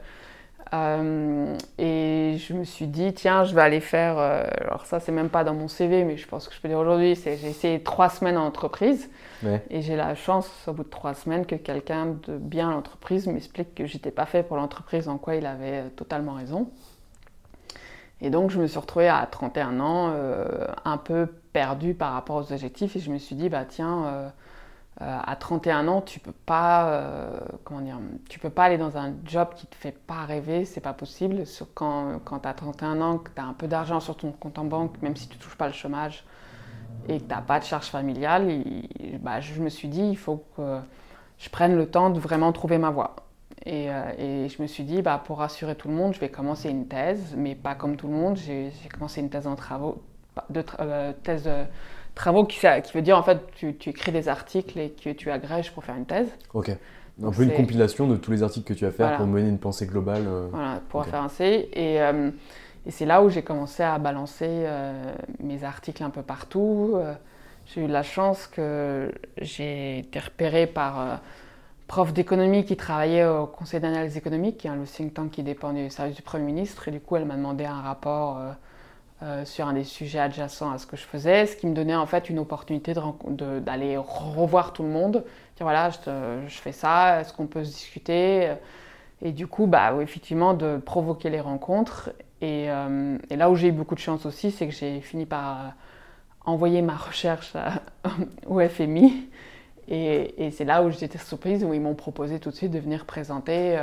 Et je me suis dit, tiens, je vais aller faire. alors, ça, c'est même pas dans mon CV, mais je pense que je peux dire aujourd'hui, c'est j'ai essayé trois semaines en entreprise. Et j'ai la chance, au bout de trois semaines, que quelqu'un de bien l'entreprise m'explique que j'étais pas fait pour l'entreprise, en quoi il avait totalement raison. Et donc, je me suis retrouvée à 31 ans, un peu perdu par rapport aux objectifs et je me suis dit, bah tiens, euh, à 31 ans, tu peux pas, comment dire, tu peux pas aller dans un job qui te fait pas rêver, c'est pas possible. Quand, quand tu as 31 ans, que tu as un peu d'argent sur ton compte en banque, même si tu touches pas le chômage et que tu n'as pas de charge familiale, bah, je me suis dit, il faut que je prenne le temps de vraiment trouver ma voie. Et, et, je me suis dit, bah, pour rassurer tout le monde, je vais commencer une thèse, mais pas comme tout le monde. J'ai commencé une thèse en travaux, de thèse travaux qui, qui, veut dire en fait tu, tu, écris des articles et que tu agrèges pour faire une thèse. Ok. Un peu une compilation de tous les articles que tu vas faire pour mener une pensée globale. Euh. Voilà, pour faire un C. Et, euh, et c'est là où j'ai commencé à balancer euh, mes articles un peu partout. j'ai eu la chance que j'ai été repérée par prof d'économie qui travaillait au Conseil d'analyse économique, qui est le think tank qui dépend du service du Premier ministre. Et du coup, elle m'a demandé un rapport euh, sur un des sujets adjacents à ce que je faisais, ce qui me donnait en fait une opportunité d'aller revoir tout le monde, dire voilà, je, fais ça, est-ce qu'on peut se discuter? Et du coup, bah, effectivement, de provoquer les rencontres. Et, euh, et là où j'ai eu beaucoup de chance aussi, c'est que j'ai fini par euh, envoyer ma recherche [LAUGHS] au FMI. Et, et c'est là où j'étais surprise, où ils m'ont proposé tout de suite de venir présenter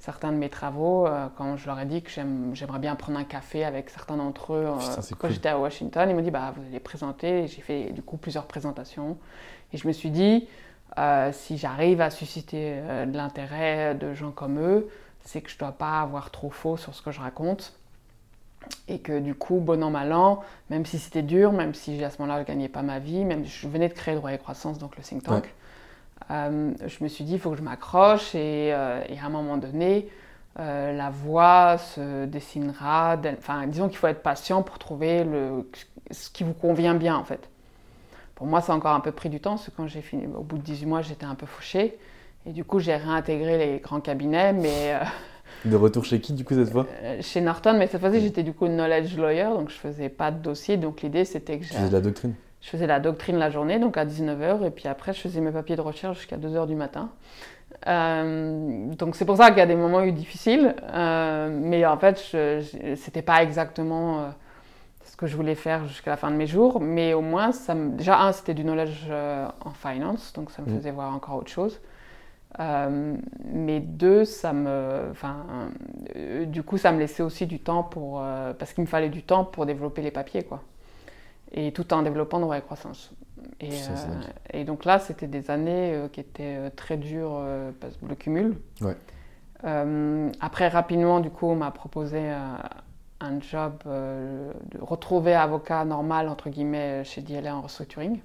certains de mes travaux, euh, quand je leur ai dit que j'aimerais bien prendre un café avec certains d'entre eux euh, quand j'étais à Washington, ils m'ont dit bah, vous allez présenter. J'ai fait du coup plusieurs présentations. Et je me suis dit, euh, si j'arrive à susciter de l'intérêt de gens comme eux, c'est que je ne dois pas avoir trop faux sur ce que je raconte. Et que du coup, bon an, mal an, même si c'était dur, même si à ce moment-là je ne gagnais pas ma vie, même je venais de créer Droit et Croissance, donc le think tank, euh, je me suis dit, il faut que je m'accroche et, euh, à un moment donné, euh, la voie se dessinera. Enfin, disons qu'il faut être patient pour trouver le, ce qui vous convient bien, en fait. Pour moi, ça a encore un peu pris du temps, parce que quand j'ai fini, au bout de 18 mois, j'étais un peu fauchée. Et du coup, j'ai réintégré les grands cabinets, mais... De retour chez qui, du coup, cette fois? [LAUGHS] Chez Norton, mais cette fois-ci, j'étais du coup knowledge lawyer, donc je faisais pas de dossier. Donc l'idée, c'était que... Tu faisais de la doctrine? Je faisais la doctrine la journée, donc à 19h, et puis après, je faisais mes papiers de recherche jusqu'à 2h du matin. Euh, donc c'est pour ça qu'il y a des moments eu difficiles, euh, mais en fait, c'était pas exactement euh, ce que je voulais faire jusqu'à la fin de mes jours, mais au moins, ça me, déjà, un, c'était du knowledge en finance, donc ça me mmh. faisait voir encore autre chose. mais deux, ça me, enfin, du coup, ça me laissait aussi du temps pour, parce qu'il me fallait du temps pour développer les papiers, quoi et tout en développant nos croissance. Et, euh, et, donc là, c'était des années euh, qui étaient euh, très dures, parce le cumul. Ouais. après, rapidement, du coup, on m'a proposé un job de retrouver avocat normal, entre guillemets, chez DLA en restructuring.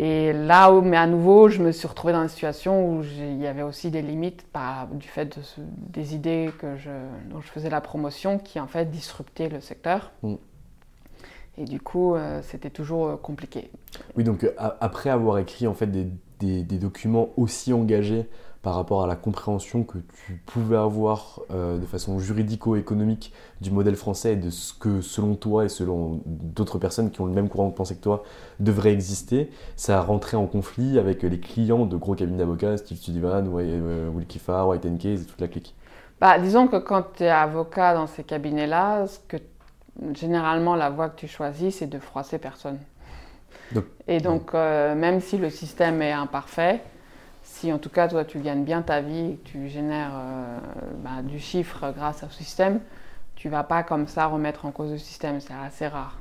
Et là, mais à nouveau, je me suis retrouvée dans une situation où il y avait aussi des limites du fait de des idées que je, dont je faisais la promotion qui en fait disruptaient le secteur. Mm. Et du coup, euh, c'était toujours euh, compliqué. Oui, donc euh, après avoir écrit en fait des, des, documents aussi engagés par rapport à la compréhension que tu pouvais avoir de façon juridico-économique du modèle français et de ce que selon toi et selon d'autres personnes qui ont le même courant de pensée que toi devrait exister, ça a rentré en conflit avec les clients de gros cabinets d'avocats, Steve Sullivan, Will Kiffar, White Case et toute la clique. Bah, disons que quand tu es avocat dans ces cabinets-là, ce que généralement, la voie que tu choisis, c'est de froisser personne. et donc, euh, même si le système est imparfait, si en tout cas, toi, tu gagnes bien ta vie, tu génères euh, bah, du chiffre grâce au système, tu vas pas comme ça remettre en cause le système. C'est assez rare.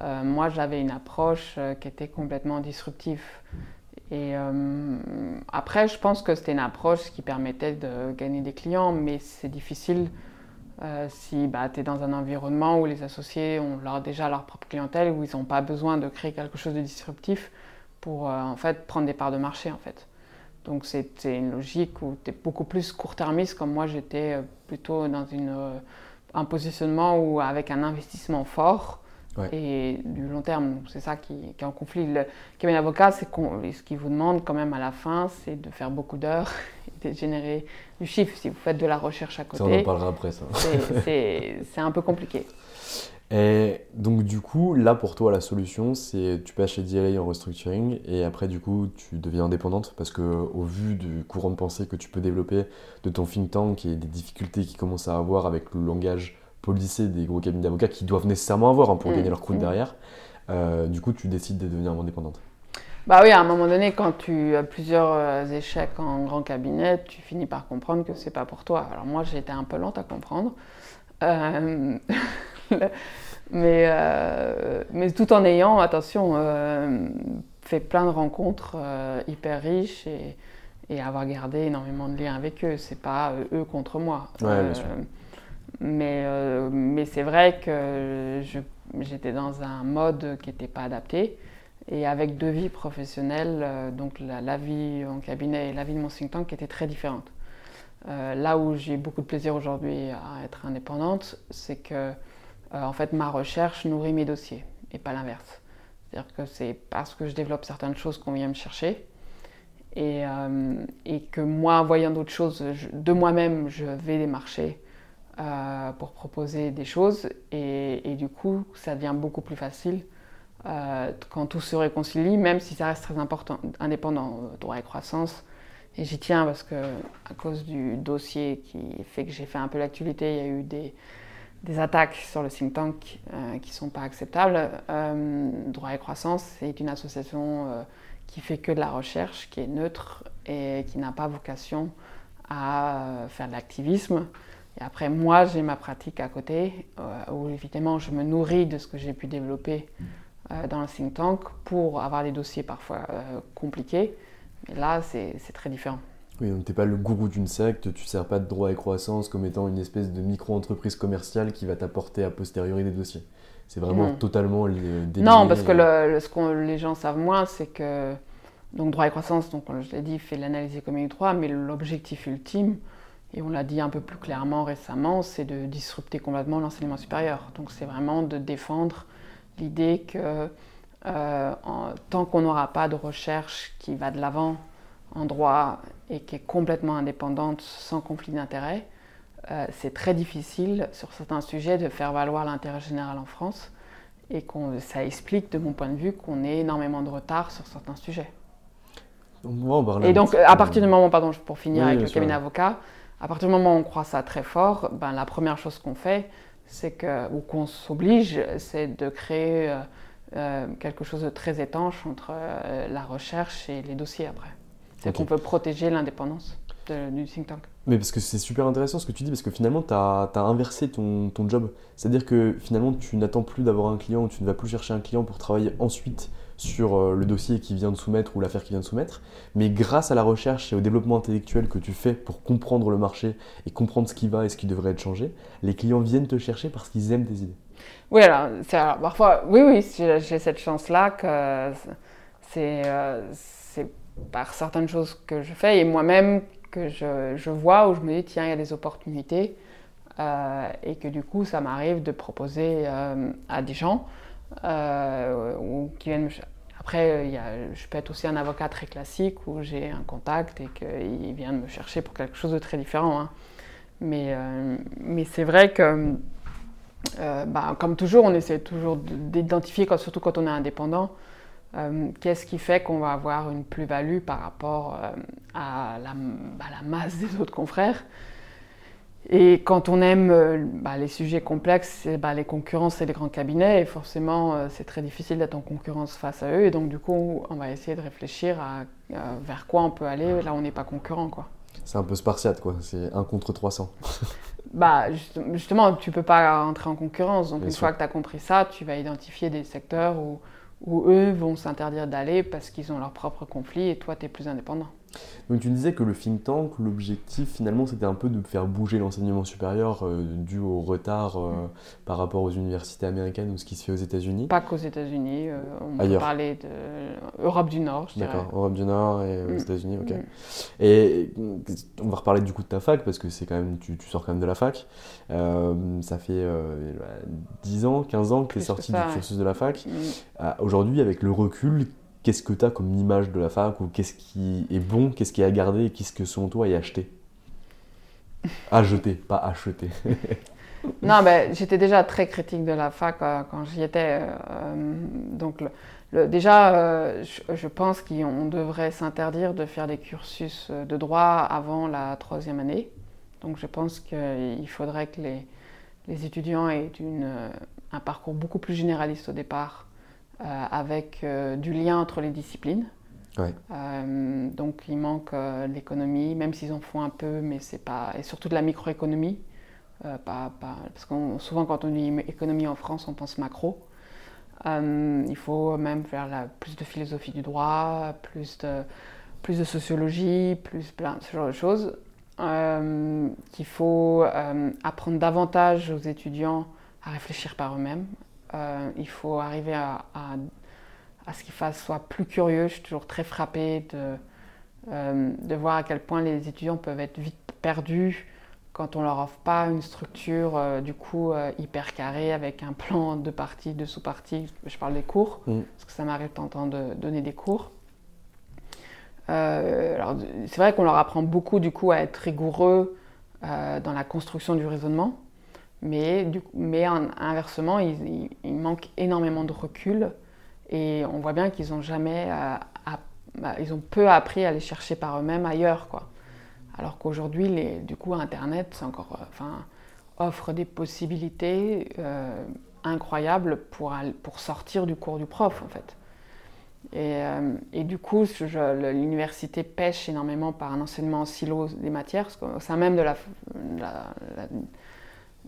Euh, moi, j'avais une approche qui était complètement disruptive. Et après, je pense que c'était une approche qui permettait de gagner des clients, mais c'est difficile euh, si bah, tu es dans un environnement où les associés ont leur, déjà leur propre clientèle, où ils n'ont pas besoin de créer quelque chose de disruptif pour euh, en fait, prendre des parts de marché. En fait. Donc c'est une logique où tu es beaucoup plus court-termiste, comme moi j'étais euh, plutôt dans une, un positionnement où, avec un investissement fort et du long terme. C'est ça qui, est en conflit. Le cabinet d'avocat, c'est ce qu'il vous demande quand même à la fin, c'est de faire beaucoup d'heures [LAUGHS] et de générer du chiffre. Si vous faites de la recherche à côté, ça, on en parlera après ça. [LAUGHS] c'est un peu compliqué. Et donc du coup, là pour toi, la solution, c'est tu passes chez DLA en restructuring et après du coup, tu deviens indépendante parce que au vu du courant de pensée que tu peux développer de ton think tank et des difficultés qu'ils commencent à avoir avec le langage policés des gros cabinets d'avocats qui doivent nécessairement avoir hein, pour mm. gagner leur croûte mm. derrière. Euh, du coup, tu décides de devenir indépendante. Bah oui, à un moment donné, quand tu as plusieurs euh, échecs en grand cabinet, tu finis par comprendre que c'est pas pour toi. Alors moi, j'ai été un peu lente à comprendre. Euh, [LAUGHS] mais, euh, mais tout en ayant, attention, fait plein de rencontres hyper riches et, et, avoir gardé énormément de liens avec eux. C'est pas eux contre moi. Ouais, bien sûr. Mais, mais c'est vrai que j'étais dans un mode qui n'était pas adapté et avec deux vies professionnelles, euh, donc la, vie en cabinet et la vie de mon think tank qui étaient très différentes. Euh, là où j'ai beaucoup de plaisir aujourd'hui à être indépendante, c'est que euh, en fait ma recherche nourrit mes dossiers et pas l'inverse. C'est-à-dire que c'est parce que je développe certaines choses qu'on vient me chercher et, que moi, voyant d'autres choses, de moi-même, je vais des marchés pour proposer des choses et, du coup, ça devient beaucoup plus facile euh, quand tout se réconcilie, même si ça reste très important, indépendant, euh, droit et croissance. Et j'y tiens parce que, à cause du dossier qui fait que j'ai fait un peu l'actualité, il y a eu des, attaques sur le think tank euh, qui sont pas acceptables. droit et croissance, c'est une association qui fait que de la recherche, qui est neutre et qui n'a pas vocation à faire de l'activisme. Et après, moi, j'ai ma pratique à côté, où évidemment, je me nourris de ce que j'ai pu développer euh, dans le think tank pour avoir des dossiers parfois euh, compliqués. Mais là, c'est très différent. Oui, donc tu n'es pas le gourou d'une secte, tu ne sers pas de droit et croissance comme étant une espèce de micro-entreprise commerciale qui va t'apporter a posteriori des dossiers. C'est vraiment totalement dédié. Non, parce que le, ce que les gens savent moins, c'est que donc droit et croissance, donc je l'ai dit, fait l'analyse économique du droit, mais l'objectif ultime, et on l'a dit un peu plus clairement récemment, c'est de disrupter complètement l'enseignement supérieur. Donc c'est vraiment de défendre l'idée que euh, tant qu'on n'aura pas de recherche qui va de l'avant en droit et qui est complètement indépendante, sans conflit d'intérêt, euh, c'est très difficile sur certains sujets de faire valoir l'intérêt général en France et ça explique de mon point de vue qu'on ait énormément de retard sur certains sujets. et donc à partir du moment, pardon, pour finir avec le cabinet avocat, à partir du moment où on croit ça très fort, ben, la première chose qu'on fait, c'est que, ou qu'on s'oblige, c'est de créer euh, euh, quelque chose de très étanche entre euh, la recherche et les dossiers après. C'est qu'on peut protéger l'indépendance du think tank. Mais parce que c'est super intéressant ce que tu dis, parce que finalement, tu as, inversé ton, ton job. C'est-à-dire que finalement, tu n'attends plus d'avoir un client, tu ne vas plus chercher un client pour travailler ensuite sur euh, le dossier qui vient de soumettre ou l'affaire qui vient de soumettre, mais grâce à la recherche et au développement intellectuel que tu fais pour comprendre le marché et comprendre ce qui va et ce qui devrait être changé, les clients viennent te chercher parce qu'ils aiment tes idées. Oui, alors, parfois, oui, oui, j'ai cette chance-là que euh, c'est par certaines choses que je fais et moi-même que je, je, vois où je me dis, tiens, il y a des opportunités euh, et que du coup, ça m'arrive de proposer à des gens ou qui viennent après, il je peux être aussi un avocat très classique où j'ai un contact et qu'il vient me chercher pour quelque chose de très différent. Hein. Mais, euh, mais c'est vrai que, euh, bah, comme toujours, on essaie toujours d'identifier, surtout quand on est indépendant, euh, qu'est-ce qui fait qu'on va avoir une plus-value par rapport à la, à, la, masse des autres confrères? Et quand on aime euh, bah, les sujets complexes, bah, les concurrents, c'est les grands cabinets, et forcément, euh, c'est très difficile d'être en concurrence face à eux. Et donc, du coup, on va essayer de réfléchir à, vers quoi on peut aller. Là, on n'est pas concurrent, quoi. C'est un peu spartiate, quoi. C'est 1 contre 300. [LAUGHS] bah, justement, tu peux pas entrer en concurrence. Donc, une fois que tu as compris ça, tu vas identifier des secteurs où, où eux vont s'interdire d'aller parce qu'ils ont leurs propres conflits et toi, tu es plus indépendant. Donc tu disais que le think tank, l'objectif finalement c'était un peu de faire bouger l'enseignement supérieur euh, dû au retard euh, mm. par rapport aux universités américaines ou ce qui se fait aux États-Unis. Pas qu'aux États-Unis, euh, on peut parler de Europe du Nord. D'accord, Europe du Nord et aux mm. États-Unis, ok. Mm. Et on va reparler du coup de ta fac parce que c'est quand même, tu, sors quand même de la fac. ça fait 10 ans, 15 ans que tu es sorti du cursus de la fac. Aujourd'hui, avec le recul, qu'est-ce que tu as comme image de la fac ou qu'est-ce qui est bon, qu'est-ce qui est à garder et qu'est-ce que selon toi est acheté? [LAUGHS] À jeter, pas acheter. [LAUGHS] non, ben, j'étais déjà très critique de la fac euh, quand j'y étais. Euh, donc, le, déjà, euh, je, pense qu'on devrait s'interdire de faire des cursus de droit avant la troisième année. Donc, je pense qu'il faudrait que les, les étudiants aient une, un parcours beaucoup plus généraliste au départ avec du lien entre les disciplines. donc il manque l'économie, même s'ils en font un peu, mais c'est pas. Et surtout de la microéconomie. parce que souvent quand on dit économie en France, on pense macro. il faut même faire la, plus de philosophie du droit, plus de, plus de sociologie, plus plein ce genre de choses. Euh, qu'il faut euh, apprendre davantage aux étudiants à réfléchir par eux-mêmes. Euh, il faut arriver à, à, ce qu'ils soient plus curieux. Je suis toujours très frappée de, de voir à quel point les étudiants peuvent être vite perdus quand on leur offre pas une structure du coup hyper carrée avec un plan de parties, de sous-parties. Je parle des cours, mm. parce que ça m'arrive de de donner des cours. Euh, alors, c'est vrai qu'on leur apprend beaucoup du coup à être rigoureux euh, dans la construction du raisonnement, mais, du, mais inversement, ils, manquent énormément de recul et on voit bien qu'ils ont jamais, euh, bah, ils ont peu appris à aller chercher par eux-mêmes ailleurs, quoi. Alors qu'aujourd'hui, du coup, Internet, encore, enfin, offre des possibilités incroyables pour, pour sortir du cours du prof, en fait. Euh, et, du coup, l'université pêche énormément par un enseignement en silo des matières, parce qu'au sein même de la,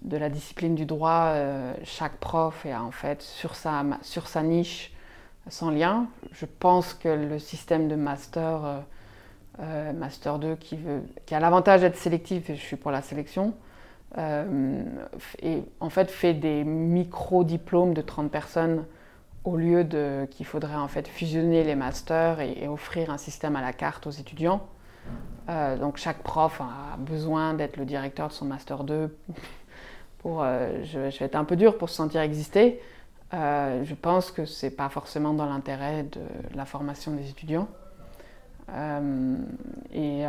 de la discipline du droit, euh, chaque prof est en fait sur sa, sur sa niche sans lien. Je pense que le système de master, euh, master 2, qui, a l'avantage d'être sélectif, et je suis pour la sélection, et en fait fait des micro-diplômes de 30 personnes au lieu de qu'il faudrait en fait fusionner les masters et, offrir un système à la carte aux étudiants. Euh, donc chaque prof a besoin d'être le directeur de son master 2 euh, je, vais être un peu dur pour se sentir exister. Euh, je pense que c'est pas forcément dans l'intérêt de la formation des étudiants. Et,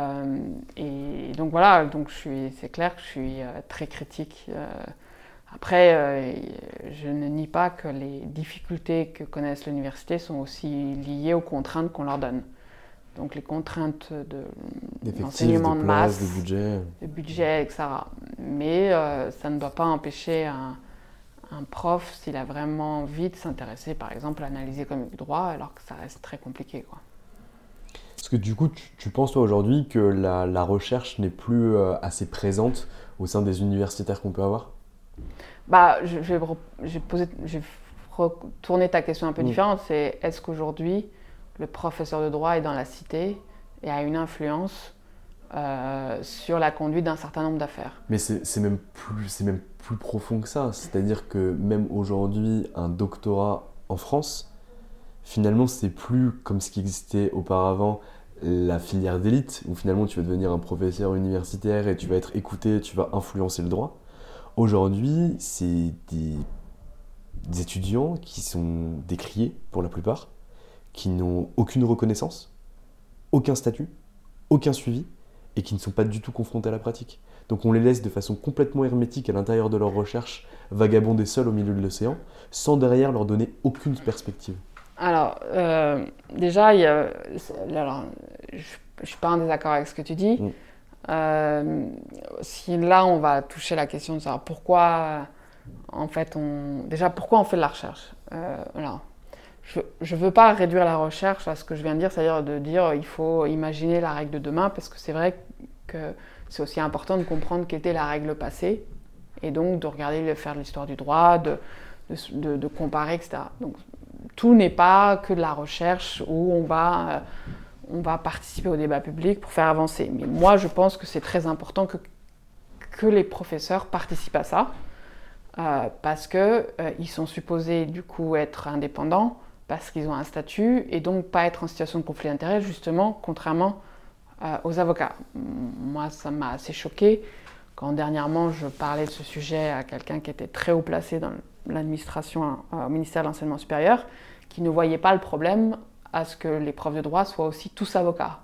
et, donc voilà, donc c'est clair que je suis très critique après, euh, je ne nie pas que les difficultés que connaissent l'université sont aussi liées aux contraintes qu'on leur donne. Donc les contraintes de l'enseignement de, masse, de budget. etc. Mais euh, ça ne doit pas empêcher un, prof, s'il a vraiment envie de s'intéresser, par exemple, à analyser comme du droit, alors que ça reste très compliqué. Quoi. Parce que du coup, tu, penses toi aujourd'hui que la, recherche n'est plus euh, assez présente au sein des universitaires qu'on peut avoir? Bah, je, vais, retourner ta question un peu mm. différente. C'est est-ce qu'aujourd'hui, le professeur de droit est dans la cité et a une influence euh, sur la conduite d'un certain nombre d'affaires Mais c'est même, plus, même plus profond que ça. C'est-à-dire que même aujourd'hui, un doctorat en France, finalement, c'est plus comme ce qui existait auparavant la filière d'élite, où finalement tu vas devenir un professeur universitaire et tu vas être écouté, tu vas influencer le droit. Aujourd'hui, c'est des, étudiants qui sont décriés pour la plupart, qui n'ont aucune reconnaissance, aucun statut, aucun suivi, et qui ne sont pas du tout confrontés à la pratique. Donc on les laisse de façon complètement hermétique à l'intérieur de leur recherche vagabonder seuls au milieu de l'océan, sans derrière leur donner aucune perspective. Alors, euh, déjà, il y a, alors, je ne suis pas en désaccord avec ce que tu dis. Mm. Euh, si là, on va toucher la question de savoir pourquoi, en fait, on... déjà, pourquoi on fait de la recherche? Euh, Je ne veux pas réduire la recherche à ce que je viens de dire, c'est-à-dire de dire il faut imaginer la règle de demain, parce que c'est vrai que c'est aussi important de comprendre quelle était la règle passée, et donc de regarder, de faire l'histoire du droit, de, comparer, etc. Donc, tout n'est pas que de la recherche où on va... Euh, on va participer au débat public pour faire avancer. Mais moi, je pense que c'est très important que, que les professeurs participent à ça, euh, parce qu'ils euh, sont supposés du coup être indépendants, parce qu'ils ont un statut, et donc pas être en situation de conflit d'intérêts, justement, contrairement euh, aux avocats. Moi, ça m'a assez choqué quand dernièrement je parlais de ce sujet à quelqu'un qui était très haut placé dans l'administration au ministère de l'Enseignement supérieur, qui ne voyait pas le problème à ce que les profs de droit soient aussi tous avocats.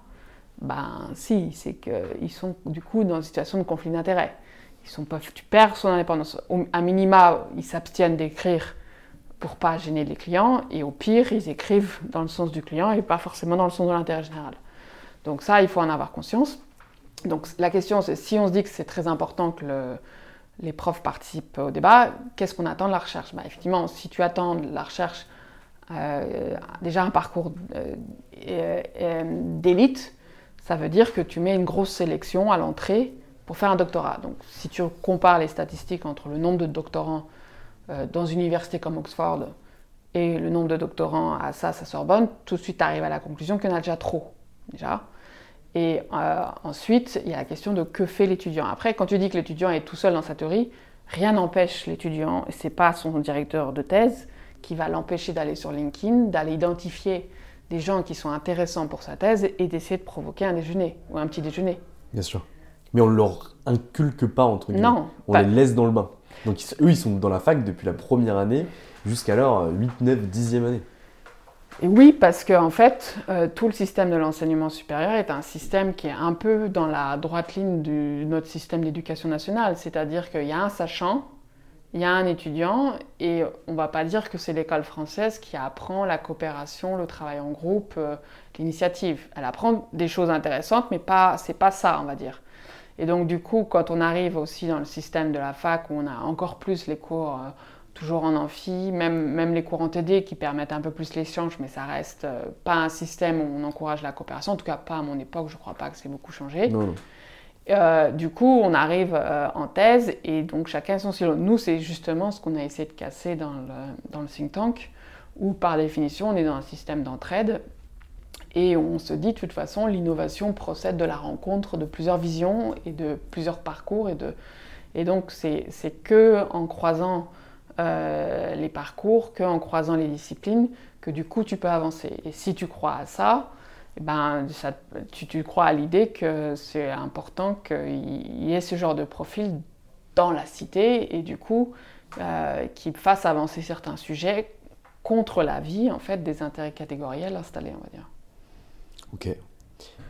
Ben si, c'est qu'ils sont du coup dans une situation de conflit d'intérêts. Ils sont pas, tu perds son indépendance. À minima, ils s'abstiennent d'écrire pour pas gêner les clients, et au pire, ils écrivent dans le sens du client et pas forcément dans le sens de l'intérêt général. Donc ça, il faut en avoir conscience. Donc la question, c'est si on se dit que c'est très important que les profs participent au débat, qu'est-ce qu'on attend de la recherche? Ben, Effectivement, si tu attends de la recherche déjà un parcours d'élite, ça veut dire que tu mets une grosse sélection à l'entrée pour faire un doctorat. Donc si tu compares les statistiques entre le nombre de doctorants dans une université comme Oxford et le nombre de doctorants à SAS à Sorbonne, tout de suite tu arrives à la conclusion qu'il y en a déjà trop. Déjà. Et euh, ensuite, il y a la question de que fait l'étudiant. Après, quand tu dis que l'étudiant est tout seul dans sa théorie, rien n'empêche l'étudiant, et ce n'est pas son directeur de thèse qui va l'empêcher d'aller sur LinkedIn, d'aller identifier des gens qui sont intéressants pour sa thèse et d'essayer de provoquer un déjeuner ou un petit déjeuner. Bien sûr. Mais on ne leur inculque pas, entre guillemets. Non. On les laisse dans le bain. Donc eux, ils sont dans la fac depuis la première année jusqu'à leur 8, 9, 10e année. Oui, parce qu'en en fait, euh, tout le système de l'enseignement supérieur est un système qui est un peu dans la droite ligne de notre système d'éducation nationale. C'est-à-dire qu'il y a un sachant, il y a un étudiant, et on ne va pas dire que c'est l'école française qui apprend la coopération, le travail en groupe, euh, l'initiative. Elle apprend des choses intéressantes, mais pas, c'est pas ça, on va dire. Et donc, du coup, quand on arrive aussi dans le système de la fac, où on a encore plus les cours. Euh, toujours en amphi, même, même les cours en TD qui permettent un peu plus l'échange, mais ça reste euh, pas un système où on encourage la coopération, en tout cas pas à mon époque, je crois pas que c'est beaucoup changé. Euh, du coup, on arrive euh, en thèse et donc chacun son silo. Nous, c'est justement ce qu'on a essayé de casser dans le, dans le think tank, où par définition, on est dans un système d'entraide et on se dit de toute façon, l'innovation procède de la rencontre de plusieurs visions et de plusieurs parcours. Et, donc, c'est que en croisant euh, les parcours qu'en croisant les disciplines, que du coup tu peux avancer. Et si tu crois à ça, eh ben, tu, crois à l'idée que c'est important qu'il y ait ce genre de profil dans la cité et du coup euh, qui fasse avancer certains sujets contre la vie en fait des intérêts catégoriels installés, on va dire. Ok.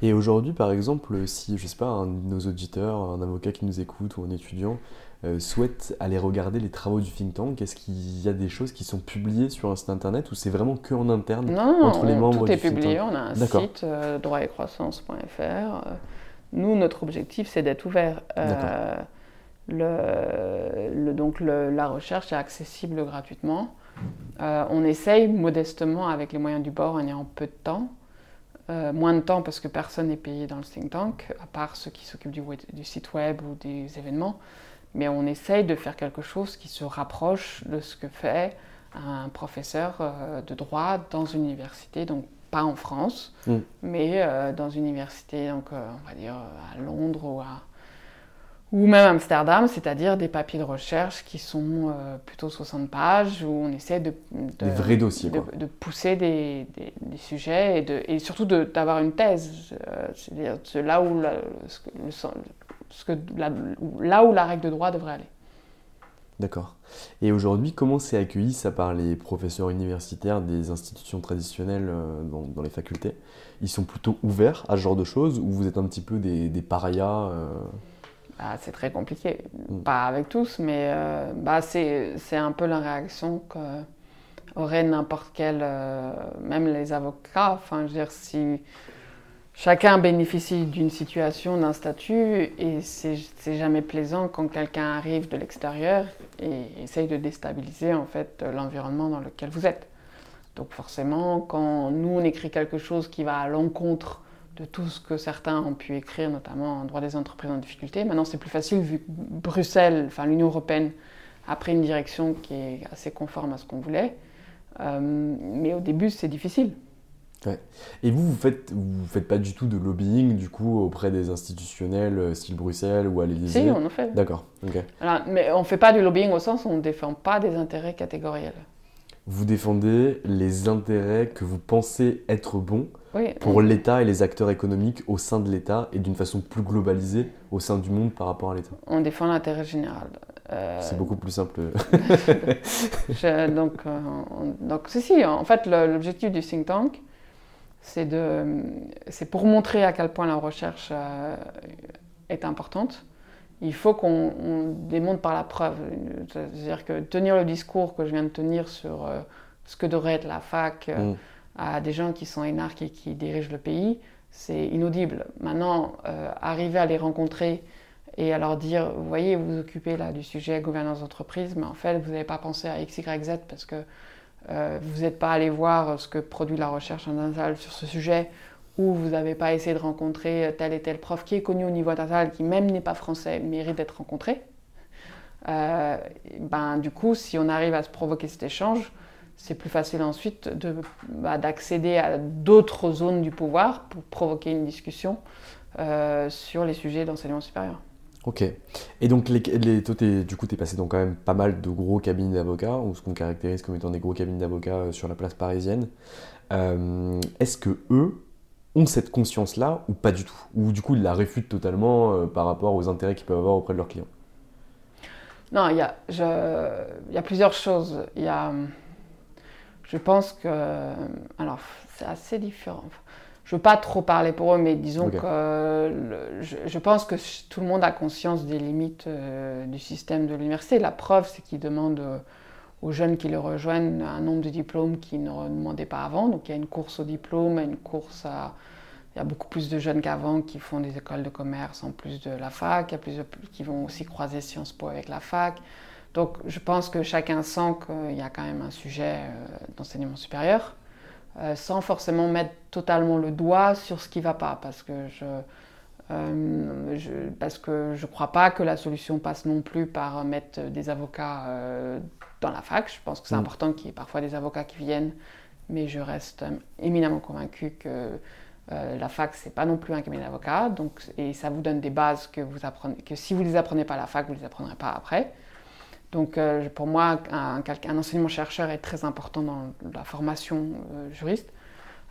Et aujourd'hui, par exemple, si, je sais pas, un de nos auditeurs, un avocat qui nous écoute ou un étudiant euh, souhaite aller regarder les travaux du think tank, est-ce qu'il y a des choses qui sont publiées sur un site internet ou c'est vraiment que en interne non, entre les membres tout est publié. On a un site euh, droit-et-croissance.fr. Nous, notre objectif, c'est d'être ouvert. Euh, le, donc la recherche est accessible gratuitement. on essaye modestement avec les moyens du bord en ayant peu de temps. Moins de temps parce que personne n'est payé dans le think tank, à part ceux qui s'occupent du, du, site web ou des événements mais on essaye de faire quelque chose qui se rapproche de ce que fait un professeur euh, de droit dans une université, donc pas en France, mm. mais euh, dans une université, donc euh, on va dire à Londres ou, à, ou même Amsterdam, c'est-à-dire des papiers de recherche qui sont plutôt 60 pages, où on essaie de, des vrais dossiers, de, pousser des, des, sujets et, de, et surtout d'avoir une thèse, c'est-à-dire là où le, que, là, où la règle de droit devrait aller. D'accord. Et aujourd'hui, comment c'est accueilli ça par les professeurs universitaires des institutions traditionnelles euh, dans, les facultés? Ils sont plutôt ouverts à ce genre de choses ou vous êtes un petit peu des, parias euh? Bah, C'est très compliqué. Mm. Pas avec tous, mais euh, bah, c'est un peu la réaction qu'aurait n'importe quel, même les avocats. Enfin, je veux dire, si Chacun bénéficie d'une situation, d'un statut, et c'est jamais plaisant quand quelqu'un arrive de l'extérieur et essaye de déstabiliser en fait l'environnement dans lequel vous êtes. Donc forcément, quand nous on écrit quelque chose qui va à l'encontre de tout ce que certains ont pu écrire, notamment en droit des entreprises en difficulté, maintenant c'est plus facile vu que Bruxelles, enfin l'Union européenne, a pris une direction qui est assez conforme à ce qu'on voulait. Euh, mais au début, c'est difficile. Et vous, vous faites, vous faites pas du tout de lobbying du coup auprès des institutionnels euh, style Bruxelles ou à l'Élysée? Si, on en fait. D'accord. mais on fait pas du lobbying au sens où on ne défend pas des intérêts catégoriels. Vous défendez les intérêts que vous pensez être bons pour l'État et les acteurs économiques au sein de l'État et d'une façon plus globalisée au sein du monde par rapport à l'État. On défend l'intérêt général. Euh, c'est beaucoup plus simple. [LAUGHS] donc, euh, donc, si, en fait, l'objectif du think tank, c'est pour montrer à quel point la recherche euh, est importante. Il faut qu'on démontre par la preuve. C'est-à-dire que tenir le discours que je viens de tenir sur euh, ce que devrait être la fac mm. À des gens qui sont énarques et qui dirigent le pays, c'est inaudible. Maintenant, arriver à les rencontrer et à leur dire, vous voyez, vous vous occupez là du sujet gouvernance d'entreprise, mais en fait, vous n'avez pas pensé à X, Y, Z parce que vous n'êtes pas allé voir ce que produit la recherche internationale sur ce sujet, ou vous n'avez pas essayé de rencontrer tel et tel prof qui est connu au niveau international, qui même n'est pas français, mérite d'être rencontré, ben, du coup, si on arrive à se provoquer cet échange, c'est plus facile ensuite bah, d'accéder à d'autres zones du pouvoir pour provoquer une discussion euh, sur les sujets d'enseignement supérieur. Ok. Et donc, les, toi, du coup, tu es passé dans quand même pas mal de gros cabinets d'avocats, ou ce qu'on caractérise comme étant des gros cabinets d'avocats euh, sur la place parisienne. Euh, est-ce que eux ont cette conscience-là ou pas du tout? Ou du coup, ils la réfutent totalement par rapport aux intérêts qu'ils peuvent avoir auprès de leurs clients? Non, il y, a, y a plusieurs choses. Il y a je pense que. Alors, c'est assez différent. Je ne veux pas trop parler pour eux, mais disons que je, pense que tout le monde a conscience des limites euh, du système de l'université. La preuve, c'est qu'ils demandent euh, aux jeunes qui le rejoignent un nombre de diplômes qu'ils ne demandaient pas avant. Donc il y a une course au diplôme, une course à. Il y a beaucoup plus de jeunes qu'avant qui font des écoles de commerce en plus de la fac. Il y a plus de, qui vont aussi croiser Sciences Po avec la fac. Donc je pense que chacun sent qu'il y a quand même un sujet euh, d'enseignement supérieur, euh, sans forcément mettre totalement le doigt sur ce qui ne va pas, parce que je euh, je, parce que je ne crois pas que la solution passe non plus par mettre des avocats dans la fac. Je pense que c'est mm. important qu'il y ait parfois des avocats qui viennent, mais je reste éminemment convaincue que la fac, c'est pas non plus un cabinet d'avocats, et ça vous donne des bases que vous apprenez, que si vous les apprenez pas à la fac, vous les apprendrez pas après. Donc euh, pour moi, un, enseignement-chercheur est très important dans la formation euh, juriste.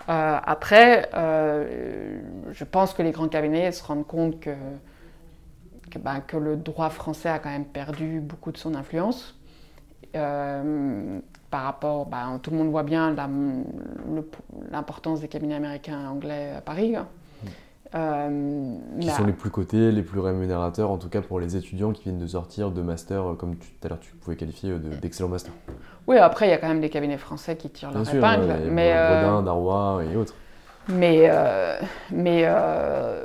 Euh, après, je pense que les grands cabinets se rendent compte que, ben, que, le droit français a quand même perdu beaucoup de son influence. par rapport, ben, tout le monde voit bien l'importance des cabinets américains et anglais à Paris. Hein. Euh, qui sont les plus cotés, les plus rémunérateurs, en tout cas pour les étudiants qui viennent de sortir de master, euh, comme tout à l'heure tu pouvais qualifier euh, d'excellents masters. Oui, après il y a quand même des cabinets français qui tirent leur épingle. mais Brodin, Darrois et autres. Mais, mais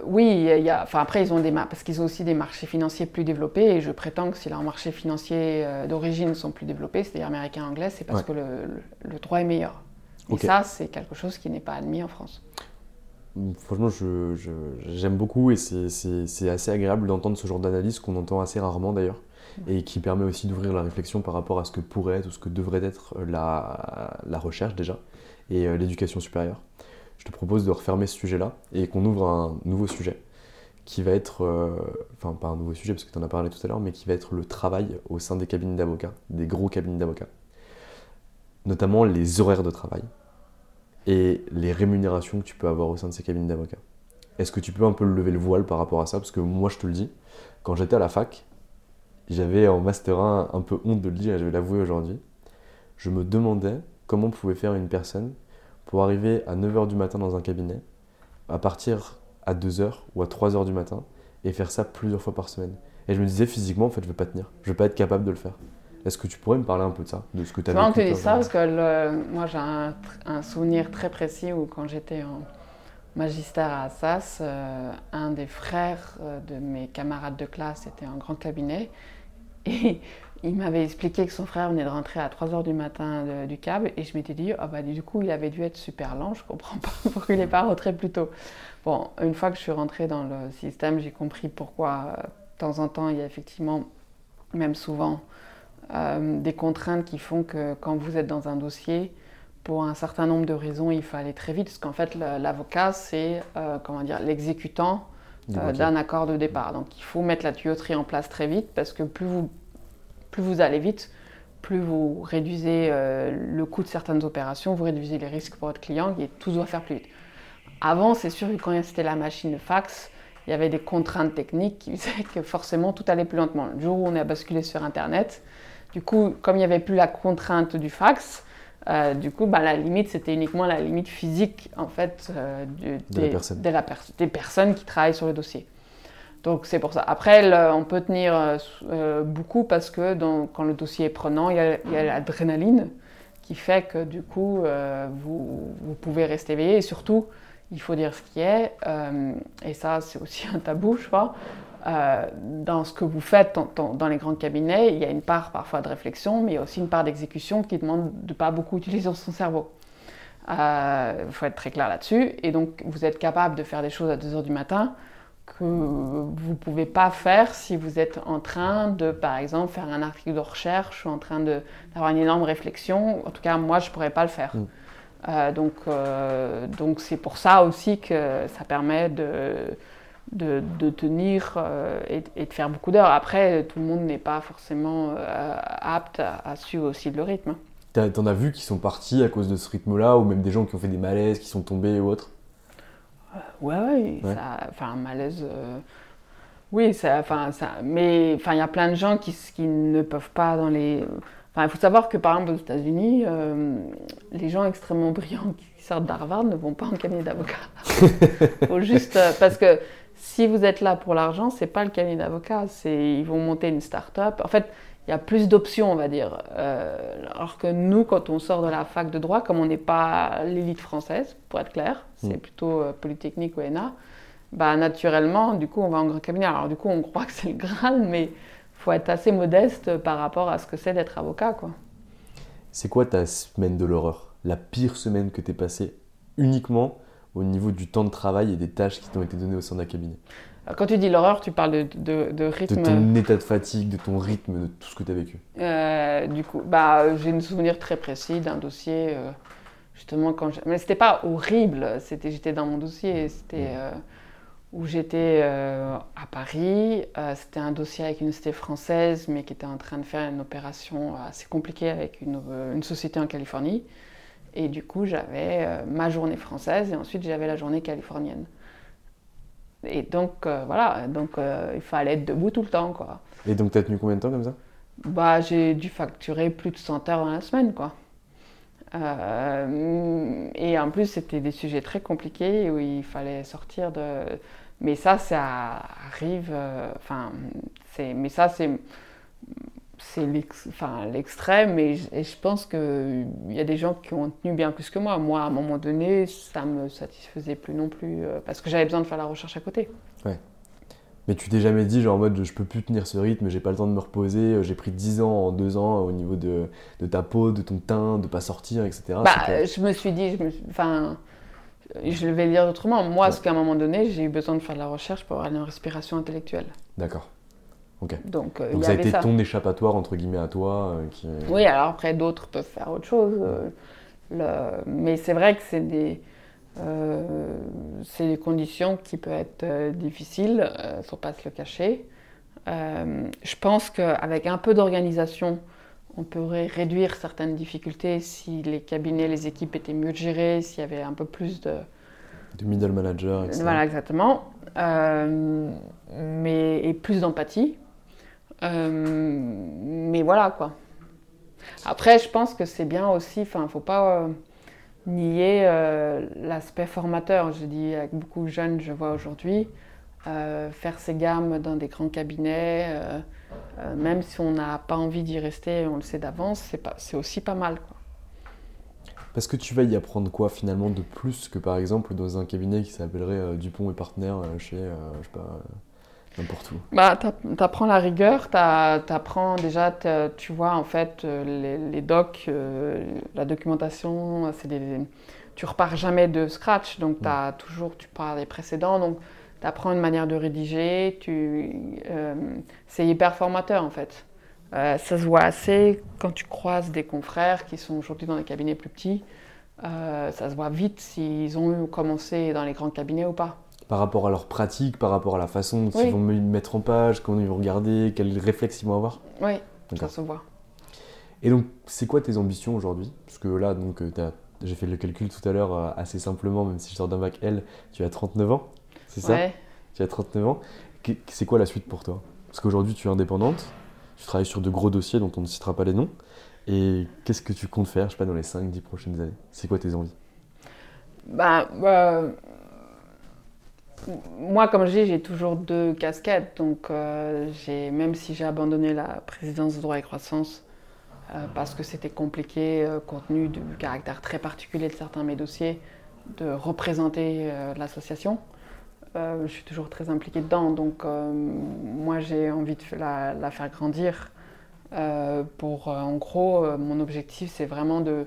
oui, il y a, enfin après ils ont des parce qu'ils ont aussi des marchés financiers plus développés et je prétends que si leurs marchés financiers d'origine sont plus développés, c'est-à-dire américains, anglais, c'est parce que le, le, droit est meilleur. Et ça, c'est quelque chose qui n'est pas admis en France franchement, j'aime beaucoup et c'est assez agréable d'entendre ce genre d'analyse qu'on entend assez rarement d'ailleurs et qui permet aussi d'ouvrir la réflexion par rapport à ce que pourrait être ou ce que devrait être la, la recherche déjà et euh, l'éducation supérieure. Je te propose de refermer ce sujet-là et qu'on ouvre un nouveau sujet qui va être, euh, enfin pas un nouveau sujet parce que tu en as parlé tout à l'heure, mais qui va être le travail au sein des cabinets d'avocats, des gros cabinets d'avocats, notamment les horaires de travail et les rémunérations que tu peux avoir au sein de ces cabinets d'avocats. Est-ce que tu peux un peu lever le voile par rapport à ça? Parce que moi, je te le dis, quand j'étais à la fac, j'avais en Master 1 un peu honte de le dire, je vais l'avouer aujourd'hui. Je me demandais comment pouvait faire une personne pour arriver à 9h du matin dans un cabinet, à partir à 2h ou à 3h du matin, et faire ça plusieurs fois par semaine. Et je me disais physiquement, en fait, je ne vais pas tenir, je ne vais pas être capable de le faire. Est-ce que tu pourrais me parler un peu de ça, de ce que tu as vécu tu dis ça parce que moi j'ai un, souvenir très précis où quand j'étais en magistère à Assas, euh, un des frères euh, de mes camarades de classe était en grand cabinet [LAUGHS] et il m'avait expliqué que son frère venait de rentrer à 3h du matin du cab et je m'étais dit, ah bah du coup il avait dû être super lent, je comprends pas [LAUGHS] pourquoi il n'est pas rentré plus tôt. Bon, une fois que je suis rentrée dans le système, j'ai compris pourquoi euh, de temps en temps il y a effectivement, même souvent, euh, des contraintes qui font que quand vous êtes dans un dossier, pour un certain nombre de raisons, il faut aller très vite, parce qu'en fait, l'avocat, c'est euh, comment dire l'exécutant euh, d'un accord de départ. Donc, il faut mettre la tuyauterie en place très vite, parce que plus vous, plus vous allez vite, plus vous réduisez le coût de certaines opérations, vous réduisez les risques pour votre client, et tout doit faire plus vite. Avant, c'est sûr que quand c'était la machine de fax, il y avait des contraintes techniques qui faisaient que forcément tout allait plus lentement. Le jour où on a basculé sur Internet, du coup, comme il n'y avait plus la contrainte du fax, euh, du coup, bah, la limite, c'était uniquement la limite physique, en fait, euh, des, des, personnes qui travaillent sur le dossier. Donc, c'est pour ça. Après, on peut tenir euh, beaucoup parce que quand le dossier est prenant, il y a, l'adrénaline qui fait que, du coup, vous, vous, pouvez rester éveillé. Et surtout, il faut dire ce qui est, et ça, c'est aussi un tabou, je crois, euh, dans ce que vous faites dans les grands cabinets, il y a une part parfois de réflexion, mais il y a aussi une part d'exécution qui demande de pas beaucoup utiliser son cerveau. Il euh, faut être très clair là-dessus. Et donc, vous êtes capable de faire des choses à 2 heures du matin que vous ne pouvez pas faire si vous êtes en train de, par exemple, faire un article de recherche ou en train d'avoir une énorme réflexion. En tout cas, moi, je ne pourrais pas le faire. Mm. Euh, donc, donc c'est pour ça aussi que ça permet de de, tenir euh, et, de faire beaucoup d'heures. Après, tout le monde n'est pas forcément euh, apte à, suivre aussi le rythme. T'en as vu qui sont partis à cause de ce rythme-là, ou même des gens qui ont fait des malaises, qui sont tombés ou autre euh, Ouais, ouais, enfin, un malaise. oui, ça, enfin, ça, mais enfin, il y a plein de gens qui, qui ne peuvent pas dans les. Enfin, il faut savoir que par exemple aux États-Unis, les gens extrêmement brillants [LAUGHS] qui sortent d'Harvard ne vont pas en cabinet d'avocat. [LAUGHS] faut juste parce que si vous êtes là pour l'argent, c'est pas le cabinet d'avocat, c'est ils vont monter une start-up. En fait, il y a plus d'options, on va dire. Euh, alors que nous, quand on sort de la fac de droit, comme on n'est pas l'élite française, pour être clair, c'est mm. plutôt euh, Polytechnique ou ENA, bah, naturellement, du coup, on va en grand cabinet. Alors, du coup, on croit que c'est le Graal, mais il faut être assez modeste par rapport à ce que c'est d'être avocat. quoi. C'est quoi ta semaine de l'horreur? La pire semaine que tu es passée uniquement au niveau du temps de travail et des tâches qui t'ont été données au sein d'un cabinet Quand tu dis l'horreur, tu parles de, de, rythme. De ton état de fatigue, de ton rythme, de tout ce que tu as vécu. Euh, du coup, bah, j'ai un souvenir très précis d'un dossier, euh, justement, quand je... mais c'était pas horrible, c'était, j'étais dans mon dossier, c'était mmh. euh, où j'étais à Paris, c'était un dossier avec une société française, mais qui était en train de faire une opération assez compliquée avec une, une société en Californie. Et du coup, j'avais euh, ma journée française et ensuite j'avais la journée californienne. Et donc, euh, voilà, donc euh, il fallait être debout tout le temps, quoi. Et donc, tu as tenu combien de temps comme ça? Bah, j'ai dû facturer plus de 100 heures dans la semaine, quoi. et en plus, c'était des sujets très compliqués où il fallait sortir de... Mais ça, ça arrive... Enfin, c'est... Mais ça, c'est c'est l'extrême et, je pense qu'il y a des gens qui ont tenu bien plus que moi. Moi, à un moment donné, ça me satisfaisait plus non plus euh, parce que j'avais besoin de faire la recherche à côté. Ouais. Mais tu t'es jamais dit, genre en mode je peux plus tenir ce rythme, j'ai pas le temps de me reposer, euh, j'ai pris 10 ans en 2 ans au niveau de, de, ta peau, de ton teint, de pas sortir, etc. Bah, je me suis dit, enfin, je vais le dire autrement. Moi, parce qu'à un moment donné, j'ai eu besoin de faire de la recherche pour avoir une respiration intellectuelle. D'accord. Donc, euh, ça a été ton échappatoire, entre guillemets, à toi euh, qui... Oui, alors après, d'autres peuvent faire autre chose. Euh, mais c'est vrai que c'est des... c'est des conditions qui peuvent être difficiles, il ne faut pas se le cacher. je pense qu'avec un peu d'organisation, on pourrait réduire certaines difficultés si les cabinets, les équipes étaient mieux gérées, s'il y avait un peu plus de... De middle manager, etc. Voilà, exactement. mais, et plus d'empathie. Euh, mais voilà quoi. Après, je pense que c'est bien aussi, enfin, faut pas euh, nier euh, l'aspect formateur. Je dis avec beaucoup de jeunes, je vois aujourd'hui, faire ses gammes dans des grands cabinets, même si on n'a pas envie d'y rester, on le sait d'avance, c'est aussi pas mal. Quoi. Parce que tu vas y apprendre quoi finalement de plus que par exemple dans un cabinet qui s'appellerait Dupont et Partenaires chez, je sais pas, Bah, tu apprends la rigueur, tu apprends déjà, tu vois, en fait, euh, les, docs, euh, la documentation, c'est des, tu repars jamais de scratch, donc as toujours, tu pars des précédents, donc tu apprends une manière de rédiger, tu, euh, c'est hyper formateur en fait. ça se voit assez quand tu croises des confrères qui sont aujourd'hui dans des cabinets plus petits. ça se voit vite s'ils ont commencé dans les grands cabinets ou pas par rapport à leur pratique, par rapport à la façon dont ils vont mettre en page, comment ils vont regarder, quels réflexes ils vont avoir Oui, ça se voit. Et donc, c'est quoi tes ambitions aujourd'hui? Parce que là, donc, euh, j'ai fait le calcul tout à l'heure euh, assez simplement, même si je sors d'un bac L, tu as 39 ans, c'est ça? Ouais. Tu as 39 ans. C'est quoi la suite pour toi? Parce qu'aujourd'hui, tu es indépendante, tu travailles sur de gros dossiers dont on ne citera pas les noms. Et qu'est-ce que tu comptes faire, je sais pas, dans les 5-10 prochaines années? C'est quoi tes envies? Bah, bah moi, comme je dis, j'ai toujours deux casquettes. Donc, euh, même si j'ai abandonné la présidence de droit et croissance euh, parce que c'était compliqué, euh, compte tenu du caractère très particulier de certains de mes dossiers, de représenter l'association, je suis toujours très impliquée dedans. Donc, moi, j'ai envie de la, faire grandir. pour, en gros, mon objectif, c'est vraiment de,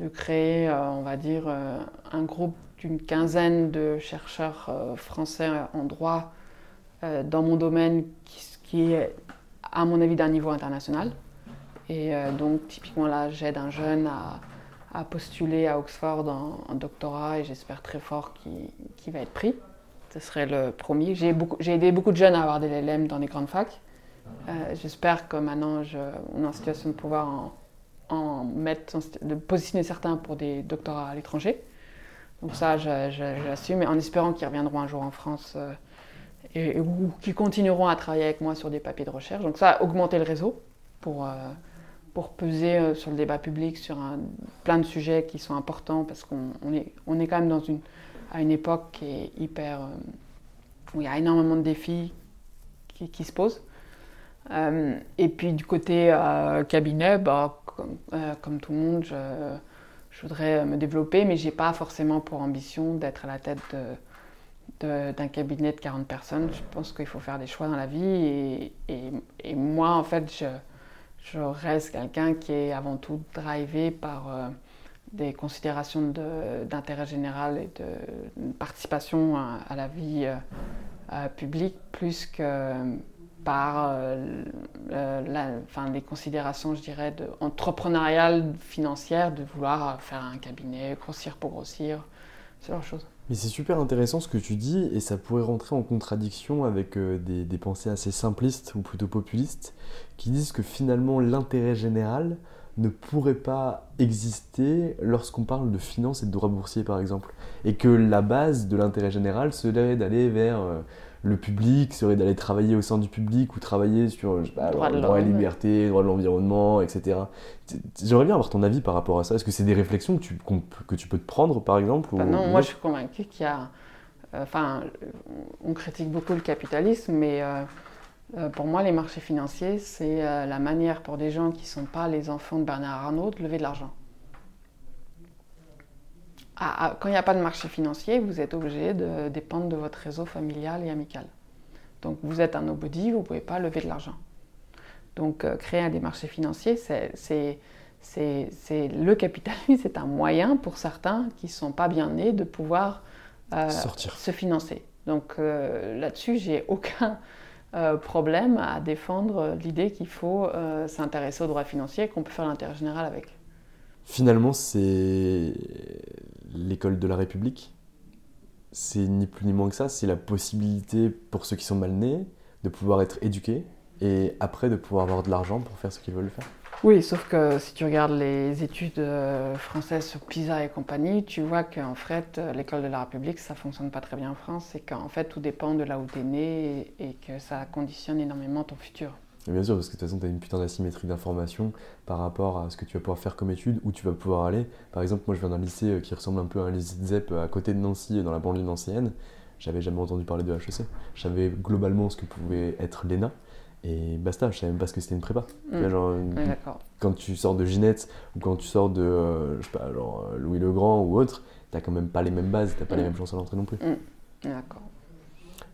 de créer, on va dire, un groupe d'une quinzaine de chercheurs français en droit dans mon domaine qui, qui est, à mon avis, d'un niveau international. Et euh, donc, typiquement, là, j'aide un jeune à, postuler à Oxford en, doctorat et j'espère très fort qu'il va être pris. Ce serait le premier. J'ai aidé beaucoup de jeunes à avoir des LLM dans les grandes facs. Euh, j'espère que maintenant, je, on est en situation de pouvoir en, mettre, de positionner certains pour des doctorats à l'étranger. Donc ça, j'assume, en espérant qu'ils reviendront un jour en France euh, et, ou qui continueront à travailler avec moi sur des papiers de recherche. Donc ça, augmenter le réseau pour, pour peser euh, sur le débat public sur plein de sujets qui sont importants parce qu'on est, on est quand même dans une, à une époque qui est hyper. Euh, où il y a énormément de défis qui, se posent. Euh, et puis du côté cabinet, bah, comme, tout le monde, je, je voudrais me développer, mais je n'ai pas forcément pour ambition d'être à la tête d'un cabinet de 40 personnes. Je pense qu'il faut faire des choix dans la vie. Et, moi, en fait, je, reste quelqu'un qui est avant tout drivé par euh, des considérations d'intérêt général et de, participation à, la vie euh, euh, publique plus que par la, enfin, les considérations, je dirais, entrepreneuriales, financières, de vouloir faire un cabinet, grossir pour grossir, ce genre de choses. Mais c'est super intéressant ce que tu dis et ça pourrait rentrer en contradiction avec euh, des, pensées assez simplistes ou plutôt populistes qui disent que finalement l'intérêt général ne pourrait pas exister lorsqu'on parle de finances et de droit boursier par exemple. Et que la base de l'intérêt général serait d'aller vers euh, le public serait d'aller travailler au sein du public ou travailler sur je sais pas, droit, de droit et liberté, droit de l'environnement, etc. J'aimerais bien avoir ton avis par rapport à ça. Est-ce que c'est des réflexions que tu, que tu peux te prendre, par exemple bah Non, moi je suis convaincu qu'il y a... Euh, enfin, on critique beaucoup le capitalisme, mais euh, euh, pour moi, les marchés financiers, c'est la manière pour des gens qui ne sont pas les enfants de Bernard Arnault de lever de l'argent. Ah, ah, quand il n'y a pas de marché financier, vous êtes obligé de dépendre de votre réseau familial et amical. Donc vous êtes un nobody, vous ne pouvez pas lever de l'argent. Donc euh, créer des marchés financiers, c'est le capitalisme, [LAUGHS] c'est un moyen pour certains qui ne sont pas bien nés de pouvoir euh, se financer. Donc euh, là-dessus, j'ai aucun problème à défendre l'idée qu'il faut s'intéresser au droit financier, qu'on peut faire l'intérêt général avec. Finalement, c'est l'école de la République. C'est ni plus ni moins que ça, c'est la possibilité pour ceux qui sont mal nés de pouvoir être éduqués et après de pouvoir avoir de l'argent pour faire ce qu'ils veulent faire. Oui, sauf que si tu regardes les études euh, françaises sur PISA et compagnie, tu vois qu'en fait, l'école de la République, ça fonctionne pas très bien en France, et qu'en fait, tout dépend de là où tu es né et que ça conditionne énormément ton futur bien sûr, parce que de toute façon, tu as une putain d'asymétrie d'information par rapport à ce que tu vas pouvoir faire comme étude, où tu vas pouvoir aller. Par exemple, moi je viens d'un lycée euh, qui ressemble un peu à un lycée de ZEP à côté de Nancy, dans la banlieue nancéenne. J'avais jamais entendu parler de HEC. Je savais globalement ce que pouvait être l'ENA. Et basta, je savais même pas ce que c'était une prépa. Mmh. quand tu sors de Ginette ou quand tu sors de euh, je sais pas, genre euh, Louis le Grand ou autre, t'as quand même pas les mêmes bases, t'as pas les mmh. mêmes chances à l'entrée non plus. Mmh. D'accord.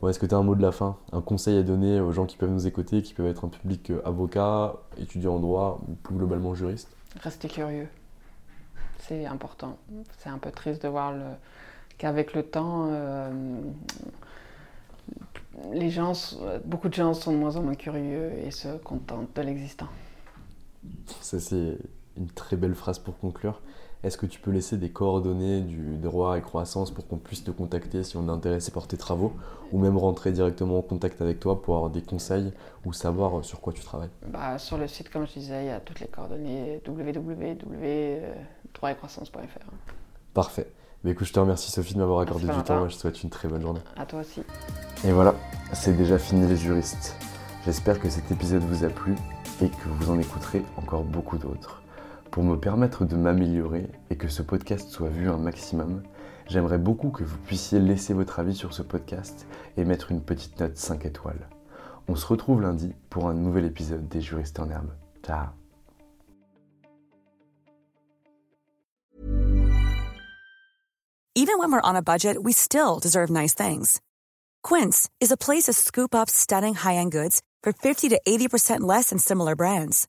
Est-ce que tu as un mot de la fin, un conseil à donner aux gens qui peuvent nous écouter, qui peuvent être un public euh, avocat, étudiant en droit ou plus globalement juriste? Restez curieux. C'est important. C'est un peu triste de voir qu'avec le temps, euh, les gens, beaucoup de gens sont de moins en moins curieux et se contentent de l'existant. Ça, c'est une très belle phrase pour conclure. Est-ce que tu peux laisser des coordonnées du droit et croissance pour qu'on puisse te contacter si on est intéressé par tes travaux ou même rentrer directement en contact avec toi pour avoir des conseils ou savoir sur quoi tu travailles? Bah, Sur le site, comme je disais, il y a toutes les coordonnées www.droitetcroissance.fr. Parfait. Mais écoute, je te remercie Sophie de m'avoir accordé du temps et je te souhaite une très bonne journée. À toi aussi. Et voilà, c'est déjà fini les juristes. J'espère que cet épisode vous a plu et que vous en écouterez encore beaucoup d'autres. Pour me permettre de m'améliorer et que ce podcast soit vu un maximum, j'aimerais beaucoup que vous puissiez laisser votre avis sur ce podcast et mettre une petite note 5 étoiles. On se retrouve lundi pour un nouvel épisode des Juristes en herbe. Ciao Even when we're on a budget, we still deserve nice things. Quince is a place to scoop up stunning high-end goods for 50 to 80% less than similar brands.